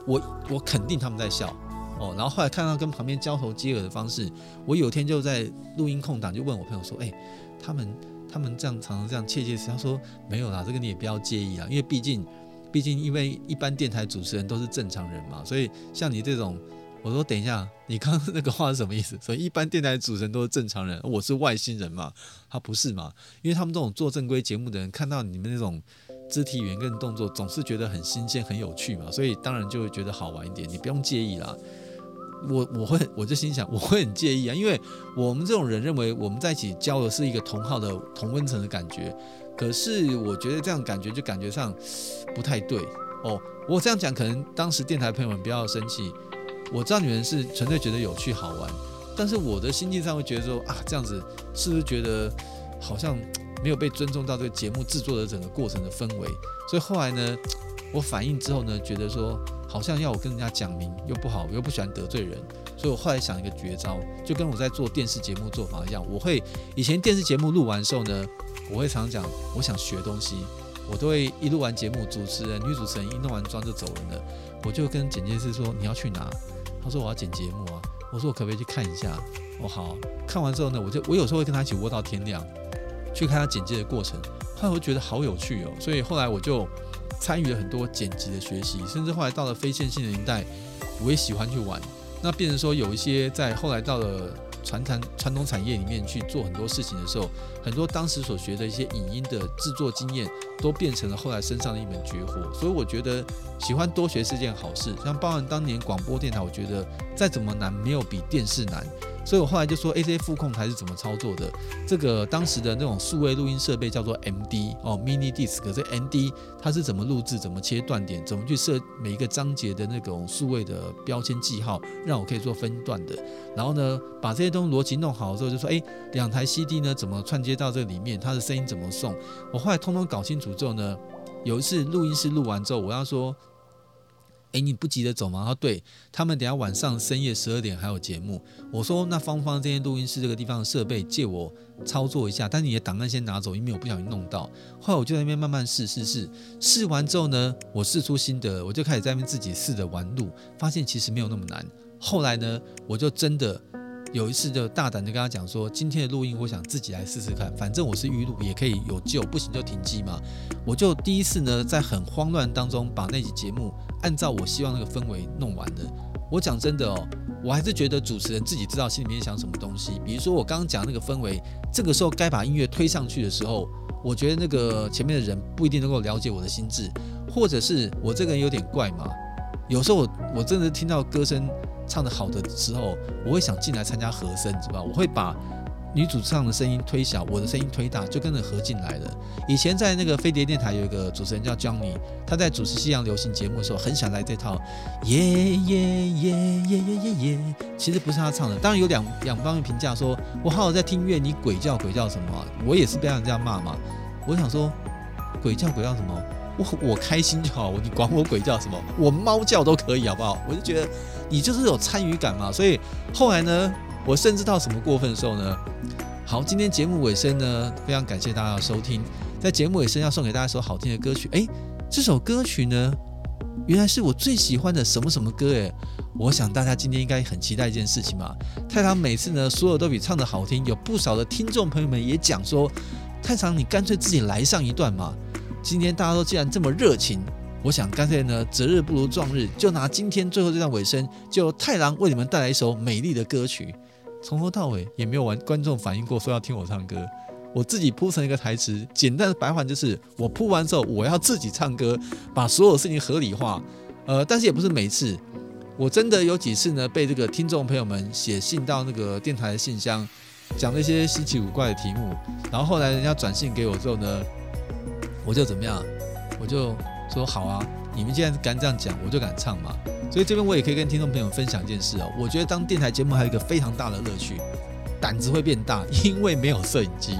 我我肯定他们在笑。哦，然后后来看到跟旁边交头接耳的方式，我有天就在录音空档就问我朋友说：“哎，他们他们这样常常这样窃窃私语。”他说：“没有啦，这个你也不要介意啊，因为毕竟毕竟因为一般电台主持人都是正常人嘛，所以像你这种，我说等一下，你刚刚那个话是什么意思？所以一般电台主持人都是正常人，我是外星人嘛？他不是嘛？因为他们这种做正规节目的人看到你们那种。”肢体语言跟动作总是觉得很新鲜、很有趣嘛，所以当然就会觉得好玩一点。你不用介意啦，我我会 我就心想我会很介意啊，因为我们这种人认为我们在一起交的是一个同号的同温层的感觉，可是我觉得这样感觉就感觉上不太对哦。我这样讲可能当时电台朋友们不要生气，我知道你们是纯粹觉得有趣好玩，但是我的心境上会觉得说啊，这样子是不是觉得好像？没有被尊重到这个节目制作的整个过程的氛围，所以后来呢，我反应之后呢，觉得说好像要我跟人家讲明又不好，我又不喜欢得罪人，所以我后来想一个绝招，就跟我在做电视节目做法一样，我会以前电视节目录完的时候呢，我会常讲我想学东西，我都会一录完节目，主持人女主持人一弄完妆就走人了，我就跟剪接师说你要去哪？他说我要剪节目啊，我说我可不可以去看一下？我好，看完之后呢，我就我有时候会跟他一起窝到天亮。去看他剪辑的过程，后来我觉得好有趣哦，所以后来我就参与了很多剪辑的学习，甚至后来到了非线性的年代，我也喜欢去玩。那变成说有一些在后来到了传产传统产业里面去做很多事情的时候，很多当时所学的一些影音的制作经验，都变成了后来身上的一门绝活。所以我觉得喜欢多学是件好事。像包含当年广播电台，我觉得再怎么难，没有比电视难。所以我后来就说，A C 副控台是怎么操作的？这个当时的那种数位录音设备叫做 M D 哦，Mini Disc。这 M D 它是怎么录制？怎么切断点？怎么去设每一个章节的那种数位的标签记号，让我可以做分段的。然后呢，把这些东西逻辑弄好之后，就说，哎，两台 C D 呢怎么串接到这里面？他的声音怎么送？我后来通通搞清楚之后呢，有一次录音室录完之后，我要说。诶，你不急着走吗？他说对，他们等下晚上深夜十二点还有节目。我说那芳芳这间录音室这个地方的设备借我操作一下，但你的档案先拿走，因为我不小心弄到。后来我就在那边慢慢试试试，试完之后呢，我试出心得，我就开始在那边自己试着玩录，发现其实没有那么难。后来呢，我就真的有一次就大胆的跟他讲说，今天的录音我想自己来试试看，反正我是预录，也可以有救，不行就停机嘛。我就第一次呢，在很慌乱当中把那集节目按照我希望那个氛围弄完了。我讲真的哦，我还是觉得主持人自己知道心里面想什么东西。比如说我刚刚讲那个氛围，这个时候该把音乐推上去的时候，我觉得那个前面的人不一定能够了解我的心智，或者是我这个人有点怪嘛。有时候我我真的听到歌声唱得好的时候，我会想进来参加和声，知道吧？我会把女主唱的声音推小，我的声音推大，就跟着合进来了。以前在那个飞碟电台有一个主持人叫 Johnny，他在主持西洋流行节目的时候，很想来这套耶耶耶耶耶耶耶。其实不是他唱的，当然有两两方面评价说，我好好在听音乐，你鬼叫鬼叫什么？我也是被人家骂嘛。我想说，鬼叫鬼叫什么？我我开心就好，你管我鬼叫什么？我猫叫都可以，好不好？我就觉得你就是有参与感嘛。所以后来呢，我甚至到什么过分的时候呢？好，今天节目尾声呢，非常感谢大家的收听。在节目尾声要送给大家一首好听的歌曲，诶，这首歌曲呢，原来是我最喜欢的什么什么歌诶，我想大家今天应该很期待一件事情嘛。太长每次呢，所有都比唱的好听，有不少的听众朋友们也讲说，太长你干脆自己来上一段嘛。今天大家都既然这么热情，我想干脆呢，择日不如撞日，就拿今天最后这段尾声，就太郎为你们带来一首美丽的歌曲。从头到尾也没有完观众反映过说要听我唱歌，我自己铺成一个台词，简单的白话就是我铺完之后我要自己唱歌，把所有事情合理化。呃，但是也不是每次，我真的有几次呢，被这个听众朋友们写信到那个电台的信箱，讲那些稀奇古怪的题目，然后后来人家转信给我之后呢。我就怎么样，我就说好啊！你们既然敢这样讲，我就敢唱嘛。所以这边我也可以跟听众朋友分享一件事哦。我觉得当电台节目还有一个非常大的乐趣，胆子会变大，因为没有摄影机，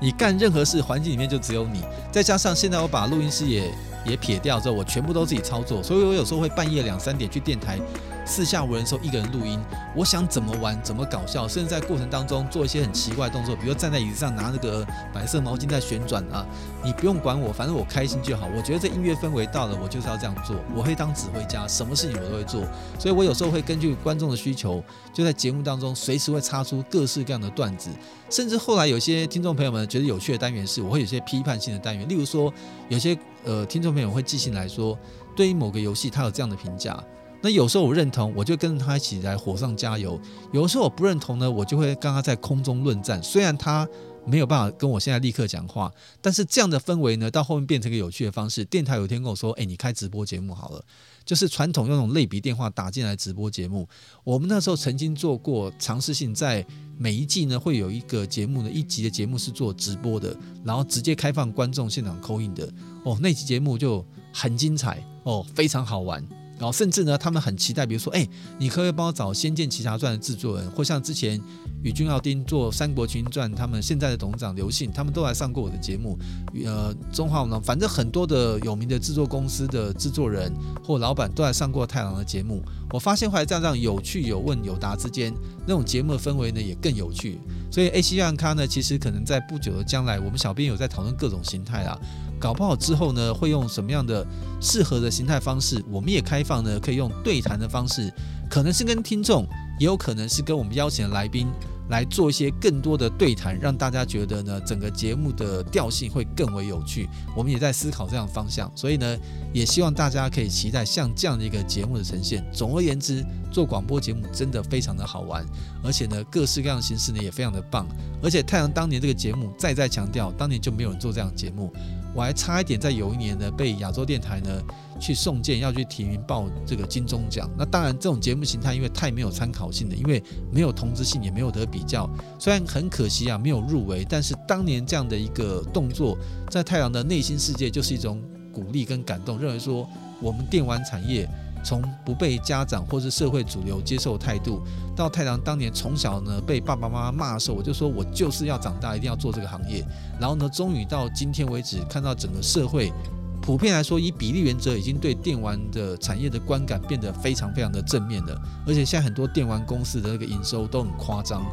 你干任何事环境里面就只有你。再加上现在我把录音师也也撇掉之后，我全部都自己操作，所以我有时候会半夜两三点去电台。四下无人的时候，一个人录音，我想怎么玩怎么搞笑，甚至在过程当中做一些很奇怪的动作，比如站在椅子上拿那个白色毛巾在旋转啊，你不用管我，反正我开心就好。我觉得这音乐氛围到了，我就是要这样做。我会当指挥家，什么事情我都会做。所以我有时候会根据观众的需求，就在节目当中随时会插出各式各样的段子。甚至后来有些听众朋友们觉得有趣的单元是，我会有些批判性的单元，例如说有些呃听众朋友会寄信来说，对于某个游戏他有这样的评价。那有时候我认同，我就跟着他一起来火上加油；有时候我不认同呢，我就会跟他在空中论战。虽然他没有办法跟我现在立刻讲话，但是这样的氛围呢，到后面变成一个有趣的方式。电台有一天跟我说：“诶，你开直播节目好了，就是传统用那种类比电话打进来直播节目。”我们那时候曾经做过尝试性，在每一季呢会有一个节目呢，一集的节目是做直播的，然后直接开放观众现场 call in 的。哦，那集节目就很精彩哦，非常好玩。然后甚至呢，他们很期待，比如说，哎，你可以帮我找《仙剑奇侠传》的制作人，或像之前宇君奥丁做《三国群英传》，他们现在的董事长刘信，他们都来上过我的节目。呃，中华武郎，反正很多的有名的制作公司的制作人或老板都来上过太郎的节目。我发现后来这样有趣有问有答之间，那种节目的氛围呢也更有趣。所以 AC 样咖呢，其实可能在不久的将来，我们小编有在讨论各种形态啦。搞不好之后呢，会用什么样的适合的形态方式？我们也开放呢，可以用对谈的方式，可能是跟听众，也有可能是跟我们邀请的来宾来做一些更多的对谈，让大家觉得呢，整个节目的调性会更为有趣。我们也在思考这样的方向，所以呢，也希望大家可以期待像这样的一个节目的呈现。总而言之，做广播节目真的非常的好玩，而且呢，各式各样的形式呢也非常的棒。而且太阳当年这个节目再再强调，当年就没有人做这样的节目。我还差一点在有一年呢，被亚洲电台呢去送件，要去提名报这个金钟奖。那当然，这种节目形态因为太没有参考性的，因为没有同质性，也没有得比较。虽然很可惜啊，没有入围，但是当年这样的一个动作，在太阳的内心世界就是一种鼓励跟感动，认为说我们电玩产业。从不被家长或是社会主流接受态度，到太郎当年从小呢被爸爸妈妈骂的时候，我就说我就是要长大，一定要做这个行业。然后呢，终于到今天为止，看到整个社会普遍来说，以比例原则已经对电玩的产业的观感变得非常非常的正面了。而且现在很多电玩公司的那个营收都很夸张，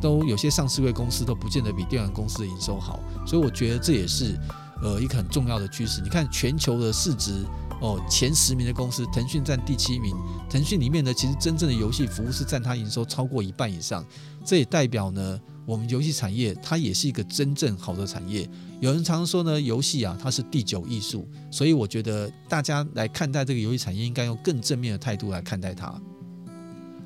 都有些上市位公司都不见得比电玩公司的营收好。所以我觉得这也是。呃，一个很重要的趋势，你看全球的市值哦，前十名的公司，腾讯占第七名。腾讯里面呢，其实真正的游戏服务是占它营收超过一半以上。这也代表呢，我们游戏产业它也是一个真正好的产业。有人常说呢，游戏啊，它是第九艺术。所以我觉得大家来看待这个游戏产业，应该用更正面的态度来看待它。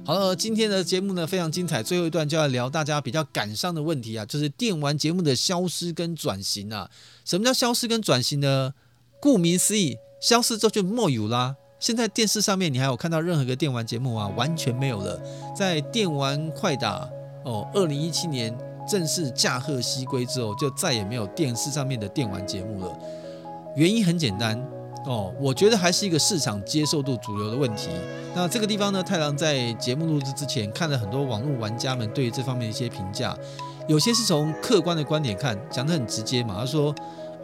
好了，今天的节目呢非常精彩，最后一段就要聊大家比较感伤的问题啊，就是电玩节目的消失跟转型啊。什么叫消失跟转型呢？顾名思义，消失之后就没有啦。现在电视上面你还有看到任何一个电玩节目啊？完全没有了。在电玩快打哦，二零一七年正式驾鹤西归之后，就再也没有电视上面的电玩节目了。原因很简单。哦，我觉得还是一个市场接受度主流的问题。那这个地方呢，太郎在节目录制之前看了很多网络玩家们对于这方面的一些评价，有些是从客观的观点看，讲得很直接嘛。他说，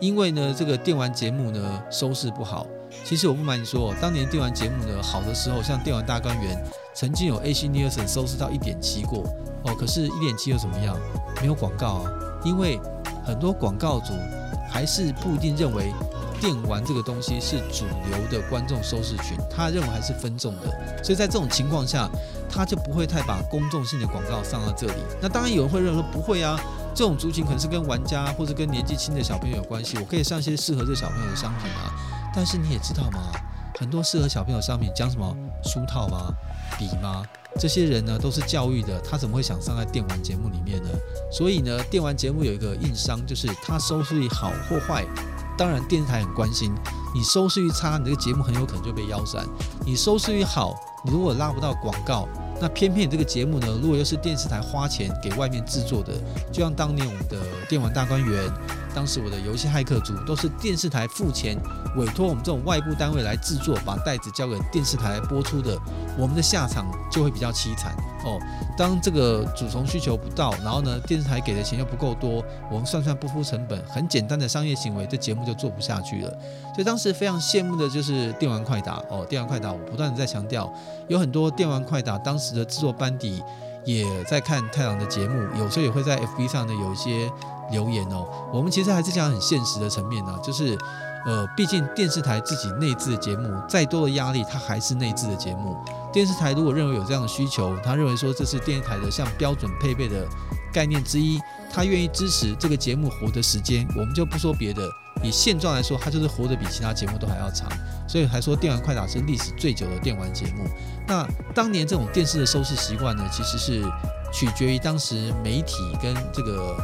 因为呢这个电玩节目呢收视不好。其实我不瞒你说，当年电玩节目呢好的时候，像电玩大观园曾经有 AC Nielsen 收视到一点七过。哦，可是一点七又怎么样？没有广告啊，因为很多广告主还是不一定认为。电玩这个东西是主流的观众收视群，他认为还是分众的，所以在这种情况下，他就不会太把公众性的广告上到这里。那当然有人会认为说不会啊，这种族群可能是跟玩家或者跟年纪轻的小朋友有关系，我可以上一些适合这小朋友的商品啊。但是你也知道吗？很多适合小朋友的商品讲什么书套吗？笔吗？这些人呢都是教育的，他怎么会想上在电玩节目里面呢？所以呢，电玩节目有一个硬伤，就是它收视率好或坏。当然，电视台很关心你收视率差，你这个节目很有可能就被腰斩；你收视率好，你如果拉不到广告，那偏偏这个节目呢，如果又是电视台花钱给外面制作的，就像当年我们的电玩大观园。当时我的游戏骇客组都是电视台付钱委托我们这种外部单位来制作，把袋子交给电视台播出的，我们的下场就会比较凄惨哦。当这个主从需求不到，然后呢，电视台给的钱又不够多，我们算算不敷成本，很简单的商业行为，这节目就做不下去了。所以当时非常羡慕的就是电玩快打哦，电玩快打我不断的在强调，有很多电玩快打当时的制作班底也在看太郎的节目，有时候也会在 FB 上呢有一些。留言哦，我们其实还是讲很现实的层面呢，就是，呃，毕竟电视台自己内置的节目，再多的压力，它还是内置的节目。电视台如果认为有这样的需求，他认为说这是电视台的像标准配备的概念之一，他愿意支持这个节目活的时间，我们就不说别的，以现状来说，它就是活得比其他节目都还要长，所以还说电玩快打是历史最久的电玩节目。那当年这种电视的收视习惯呢，其实是取决于当时媒体跟这个。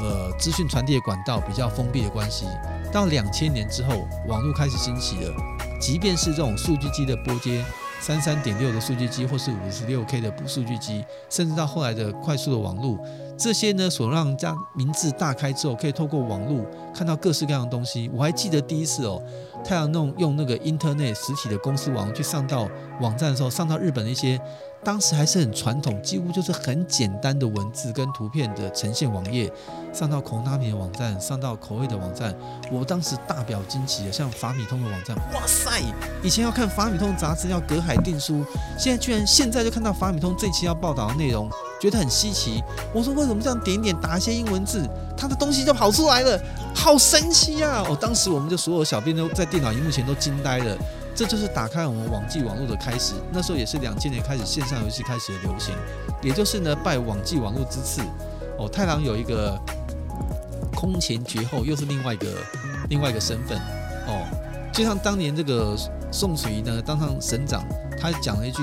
呃，资讯传递的管道比较封闭的关系，到两千年之后，网络开始兴起了。即便是这种数据机的拨接，三三点六的数据机，或是五十六 K 的数据机，甚至到后来的快速的网络，这些呢，所让人家名字大开之后，可以透过网络看到各式各样的东西。我还记得第一次哦，太阳弄用那个 Internet 实体的公司网去上到网站的时候，上到日本的一些。当时还是很传统，几乎就是很简单的文字跟图片的呈现网页，上到 Konami 的网站，上到口味的网站，我当时大表惊奇的，像法米通的网站，哇塞！以前要看法米通杂志要隔海订书，现在居然现在就看到法米通这期要报道的内容，觉得很稀奇。我说为什么这样点点打一些英文字，它的东西就跑出来了，好神奇啊！哦，当时我们就所有小编都在电脑荧幕前都惊呆了。这就是打开我们网际网络的开始，那时候也是两千年开始线上游戏开始的流行，也就是呢拜网际网络之赐，哦，太郎有一个空前绝后，又是另外一个另外一个身份，哦，就像当年这个宋楚瑜呢当上省长，他讲了一句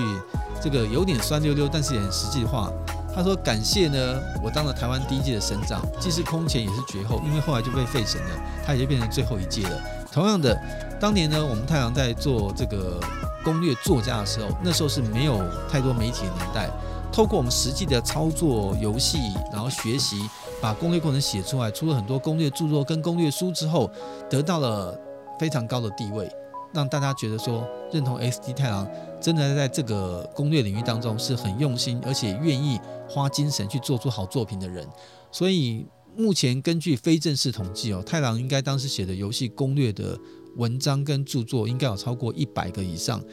这个有点酸溜溜，但是也很实际的话，他说感谢呢我当了台湾第一届的省长，既是空前也是绝后，因为后来就被废省了，他也就变成最后一届了。同样的，当年呢，我们太郎在做这个攻略作家的时候，那时候是没有太多媒体的年代。透过我们实际的操作游戏，然后学习，把攻略过程写出来，出了很多攻略著作跟攻略书之后，得到了非常高的地位，让大家觉得说认同 SD 太郎真的在这个攻略领域当中是很用心，而且愿意花精神去做出好作品的人。所以。目前根据非正式统计哦，太郎应该当时写的游戏攻略的文章跟著作应该有超过一百个以上。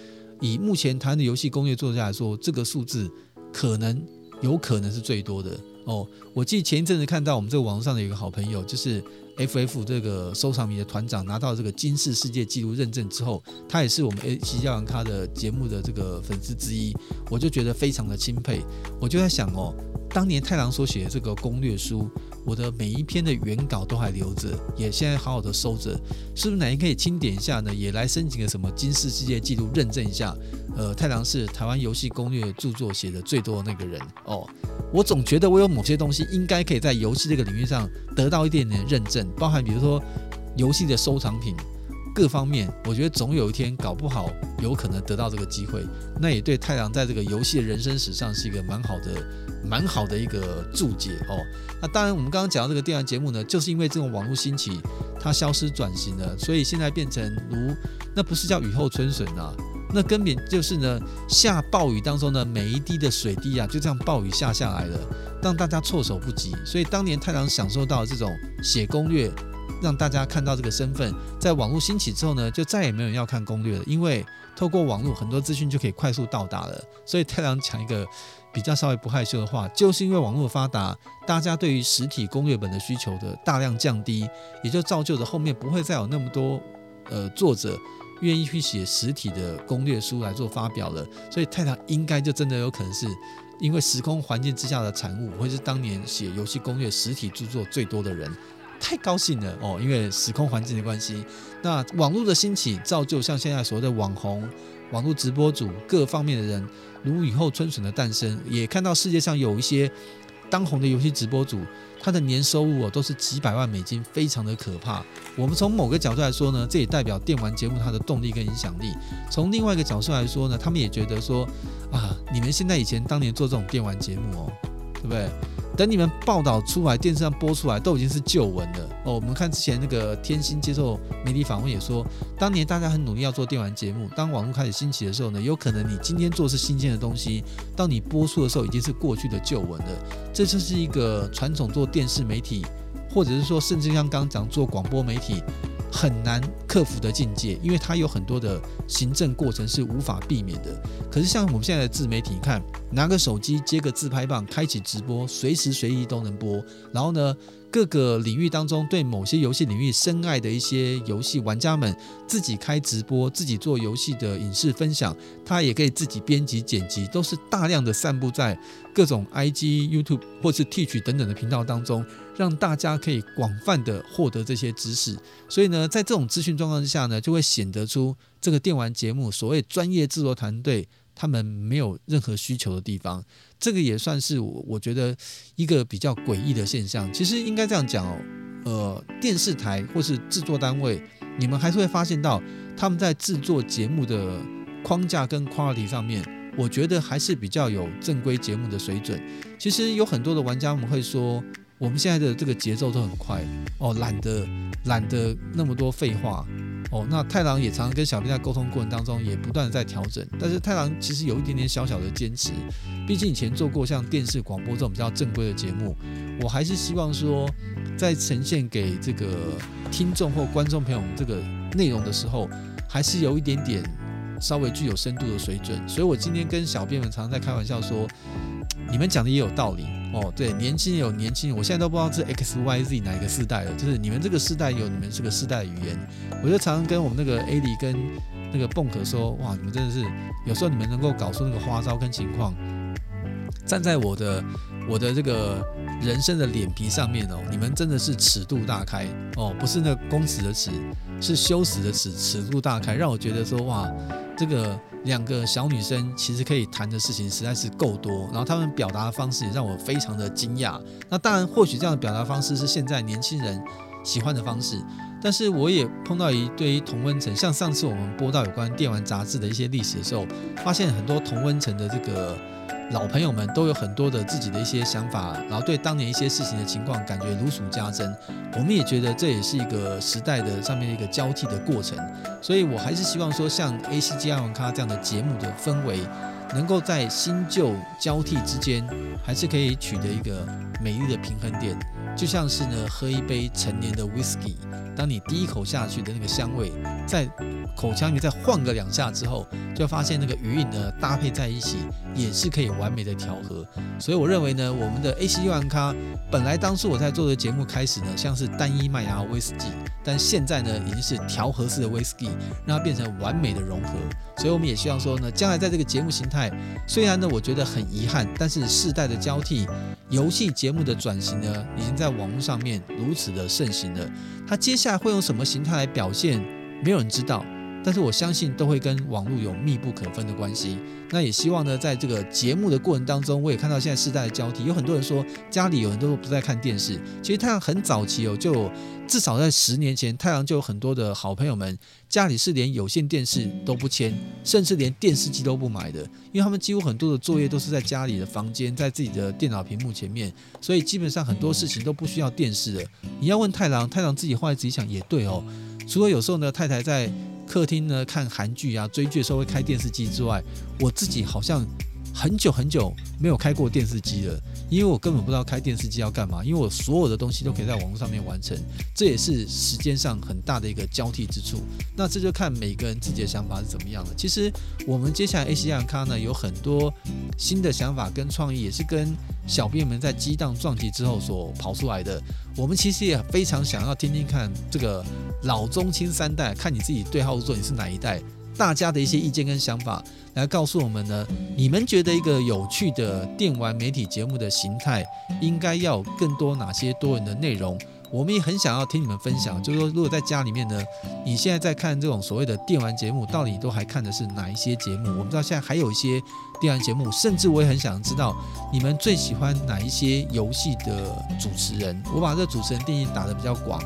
以目前台湾的游戏攻略作家来说，这个数字可能有可能是最多的哦。我记得前一阵子看到我们这个网络上的一个好朋友，就是 FF 这个收藏迷的团长拿到这个金氏世界纪录认证之后，他也是我们 A 七教养咖的节目的这个粉丝之一，我就觉得非常的钦佩。我就在想哦，当年太郎所写的这个攻略书，我的每一篇的原稿都还留着，也现在好好的收着，是不是哪天可以清点一下呢？也来申请个什么金氏世界纪录认证一下？呃，太郎是台湾游戏攻略著作写的最多的那个人哦。我总觉得我有某些东西应该可以在游戏这个领域上得到一点点认证，包含比如说游戏的收藏品各方面，我觉得总有一天搞不好有可能得到这个机会，那也对太郎在这个游戏的人生史上是一个蛮好的、蛮好的一个注解哦。那当然，我们刚刚讲到这个电玩节目呢，就是因为这种网络兴起，它消失转型了，所以现在变成如那不是叫雨后春笋啊。那根本就是呢，下暴雨当中呢，每一滴的水滴啊，就这样暴雨下下来了，让大家措手不及。所以当年太郎享受到这种写攻略，让大家看到这个身份，在网络兴起之后呢，就再也没有人要看攻略了，因为透过网络很多资讯就可以快速到达了。所以太郎讲一个比较稍微不害羞的话，就是因为网络发达，大家对于实体攻略本的需求的大量降低，也就造就着后面不会再有那么多呃作者。愿意去写实体的攻略书来做发表了，所以太太应该就真的有可能是因为时空环境之下的产物，会是当年写游戏攻略实体著作最多的人，太高兴了哦！因为时空环境的关系，那网络的兴起造就像现在所谓的网红、网络直播主各方面的人，如雨后春笋的诞生，也看到世界上有一些当红的游戏直播主。他的年收入哦都是几百万美金，非常的可怕。我们从某个角度来说呢，这也代表电玩节目它的动力跟影响力。从另外一个角度来说呢，他们也觉得说啊，你们现在以前当年做这种电玩节目哦，对不对？等你们报道出来，电视上播出来，都已经是旧闻了哦。我们看之前那个天心接受媒体访问也说，当年大家很努力要做电玩节目，当网络开始兴起的时候呢，有可能你今天做是新鲜的东西，当你播出的时候已经是过去的旧闻了。这就是一个传统做电视媒体，或者是说甚至像刚刚讲做广播媒体。很难克服的境界，因为它有很多的行政过程是无法避免的。可是像我们现在的自媒体，你看拿个手机接个自拍棒，开启直播，随时随地都能播。然后呢，各个领域当中对某些游戏领域深爱的一些游戏玩家们，自己开直播，自己做游戏的影视分享，他也可以自己编辑剪辑，都是大量的散布在各种 IG、YouTube 或是 Teach 等等的频道当中。让大家可以广泛的获得这些知识，所以呢，在这种资讯状况之下呢，就会显得出这个电玩节目所谓专业制作团队他们没有任何需求的地方。这个也算是我我觉得一个比较诡异的现象。其实应该这样讲哦，呃，电视台或是制作单位，你们还是会发现到他们在制作节目的框架跟 quality 上面，我觉得还是比较有正规节目的水准。其实有很多的玩家们会说。我们现在的这个节奏都很快哦，懒得懒得那么多废话哦。那太郎也常常跟小编在沟通过程当中，也不断的在调整。但是太郎其实有一点点小小的坚持，毕竟以前做过像电视广播这种比较正规的节目，我还是希望说，在呈现给这个听众或观众朋友们这个内容的时候，还是有一点点稍微具有深度的水准。所以我今天跟小编们常常在开玩笑说，你们讲的也有道理。哦，对，年轻有年轻，我现在都不知道是 X Y Z 哪一个世代了。就是你们这个世代有你们这个世代的语言，我就常常跟我们那个 A 里跟那个蹦可说，哇，你们真的是有时候你们能够搞出那个花招跟情况，站在我的我的这个人生的脸皮上面哦，你们真的是尺度大开哦，不是那公尺的尺，是羞耻的尺，尺度大开，让我觉得说哇，这个。两个小女生其实可以谈的事情实在是够多，然后她们表达的方式也让我非常的惊讶。那当然，或许这样的表达方式是现在年轻人喜欢的方式，但是我也碰到一对同温层，像上次我们播到有关电玩杂志的一些历史的时候，发现很多同温层的这个。老朋友们都有很多的自己的一些想法，然后对当年一些事情的情况感觉如数家珍。我们也觉得这也是一个时代的上面一个交替的过程，所以我还是希望说，像 AC 教养咖这样的节目的氛围，能够在新旧交替之间，还是可以取得一个美丽的平衡点。就像是呢，喝一杯陈年的 whisky，当你第一口下去的那个香味，在口腔里再晃个两下之后，就发现那个余韵呢搭配在一起也是可以完美的调和。所以我认为呢，我们的 AC 幽兰咖本来当初我在做的节目开始呢，像是单一麦芽威士忌，但现在呢已经是调和式的威士忌，让它变成完美的融合。所以我们也希望说呢，将来在这个节目形态，虽然呢我觉得很遗憾，但是世代的交替，游戏节目的转型呢，已经在网络上面如此的盛行了。它接下来会用什么形态来表现？没有人知道。但是我相信都会跟网络有密不可分的关系。那也希望呢，在这个节目的过程当中，我也看到现在世代的交替，有很多人说家里有很多都不在看电视。其实太郎很早期哦，就至少在十年前，太郎就有很多的好朋友们家里是连有线电视都不签，甚至连电视机都不买的，因为他们几乎很多的作业都是在家里的房间，在自己的电脑屏幕前面，所以基本上很多事情都不需要电视的。你要问太郎，太郎自己后来自己想也对哦，除了有时候呢，太太在。客厅呢，看韩剧啊，追剧的时候会开电视机之外，我自己好像很久很久没有开过电视机了，因为我根本不知道开电视机要干嘛，因为我所有的东西都可以在网络上面完成，这也是时间上很大的一个交替之处。那这就看每个人自己的想法是怎么样的。其实我们接下来 A C R 咖呢，有很多新的想法跟创意，也是跟小编们在激荡撞击之后所跑出来的。我们其实也非常想要听听看这个老中青三代，看你自己对号入座，你是哪一代，大家的一些意见跟想法，来告诉我们呢，你们觉得一个有趣的电玩媒体节目的形态，应该要更多哪些多元的内容？我们也很想要听你们分享，就是说，如果在家里面呢，你现在在看这种所谓的电玩节目，到底都还看的是哪一些节目？我们知道现在还有一些电玩节目，甚至我也很想知道你们最喜欢哪一些游戏的主持人。我把这主持人定义打得比较广，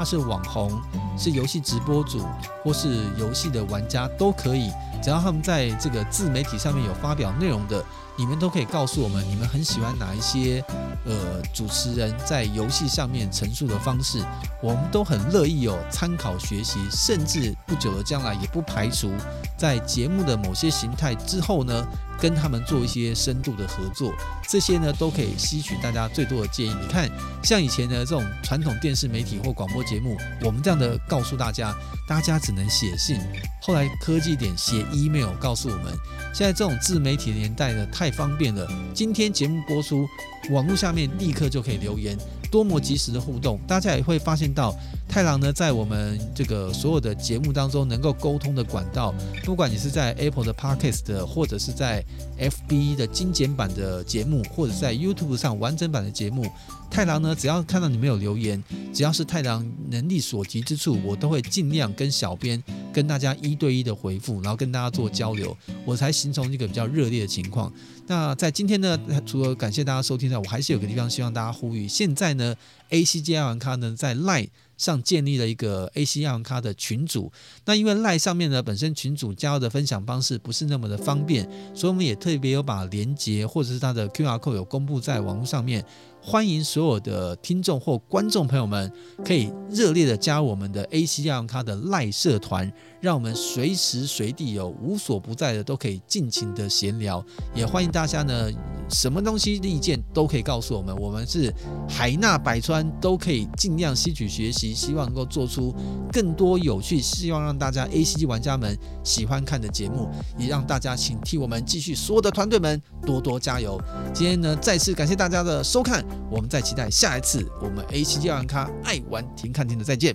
他是网红，是游戏直播主，或是游戏的玩家都可以，只要他们在这个自媒体上面有发表内容的。你们都可以告诉我们，你们很喜欢哪一些呃主持人在游戏上面陈述的方式，我们都很乐意有参考学习，甚至不久的将来也不排除在节目的某些形态之后呢，跟他们做一些深度的合作，这些呢都可以吸取大家最多的建议。你看，像以前的这种传统电视媒体或广播节目，我们这样的告诉大家，大家只能写信。后来科技点写 email 告诉我们，现在这种自媒体年代呢太方便了。今天节目播出，网络下面立刻就可以留言。多么及时的互动，大家也会发现到太郎呢，在我们这个所有的节目当中，能够沟通的管道，不管你是在 Apple 的 Podcast，或者是在 FB 的精简版的节目，或者在 YouTube 上完整版的节目，太郎呢，只要看到你们有留言，只要是太郎能力所及之处，我都会尽量跟小编跟大家一对一的回复，然后跟大家做交流，我才形成一个比较热烈的情况。那在今天呢，除了感谢大家收听外，我还是有个地方希望大家呼吁。现在呢，AC 幽兰咖呢在 LINE 上建立了一个 AC 亚文咖的群组。那因为 LINE 上面呢本身群组加入的分享方式不是那么的方便，所以我们也特别有把连接或者是它的 QR code 有公布在网络上面。欢迎所有的听众或观众朋友们，可以热烈的加入我们的 AC 亚文咖的赖社团，让我们随时随地有无所不在的都可以尽情的闲聊。也欢迎大家呢，什么东西的意见都可以告诉我们，我们是海纳百川，都可以尽量吸取学习，希望能够做出更多有趣，希望让大家 ACG 玩家们喜欢看的节目，也让大家请替我们继续所有的团队们多多加油。今天呢，再次感谢大家的收看。我们再期待下一次，我们 AC 幽兰咖爱玩停看听的再见，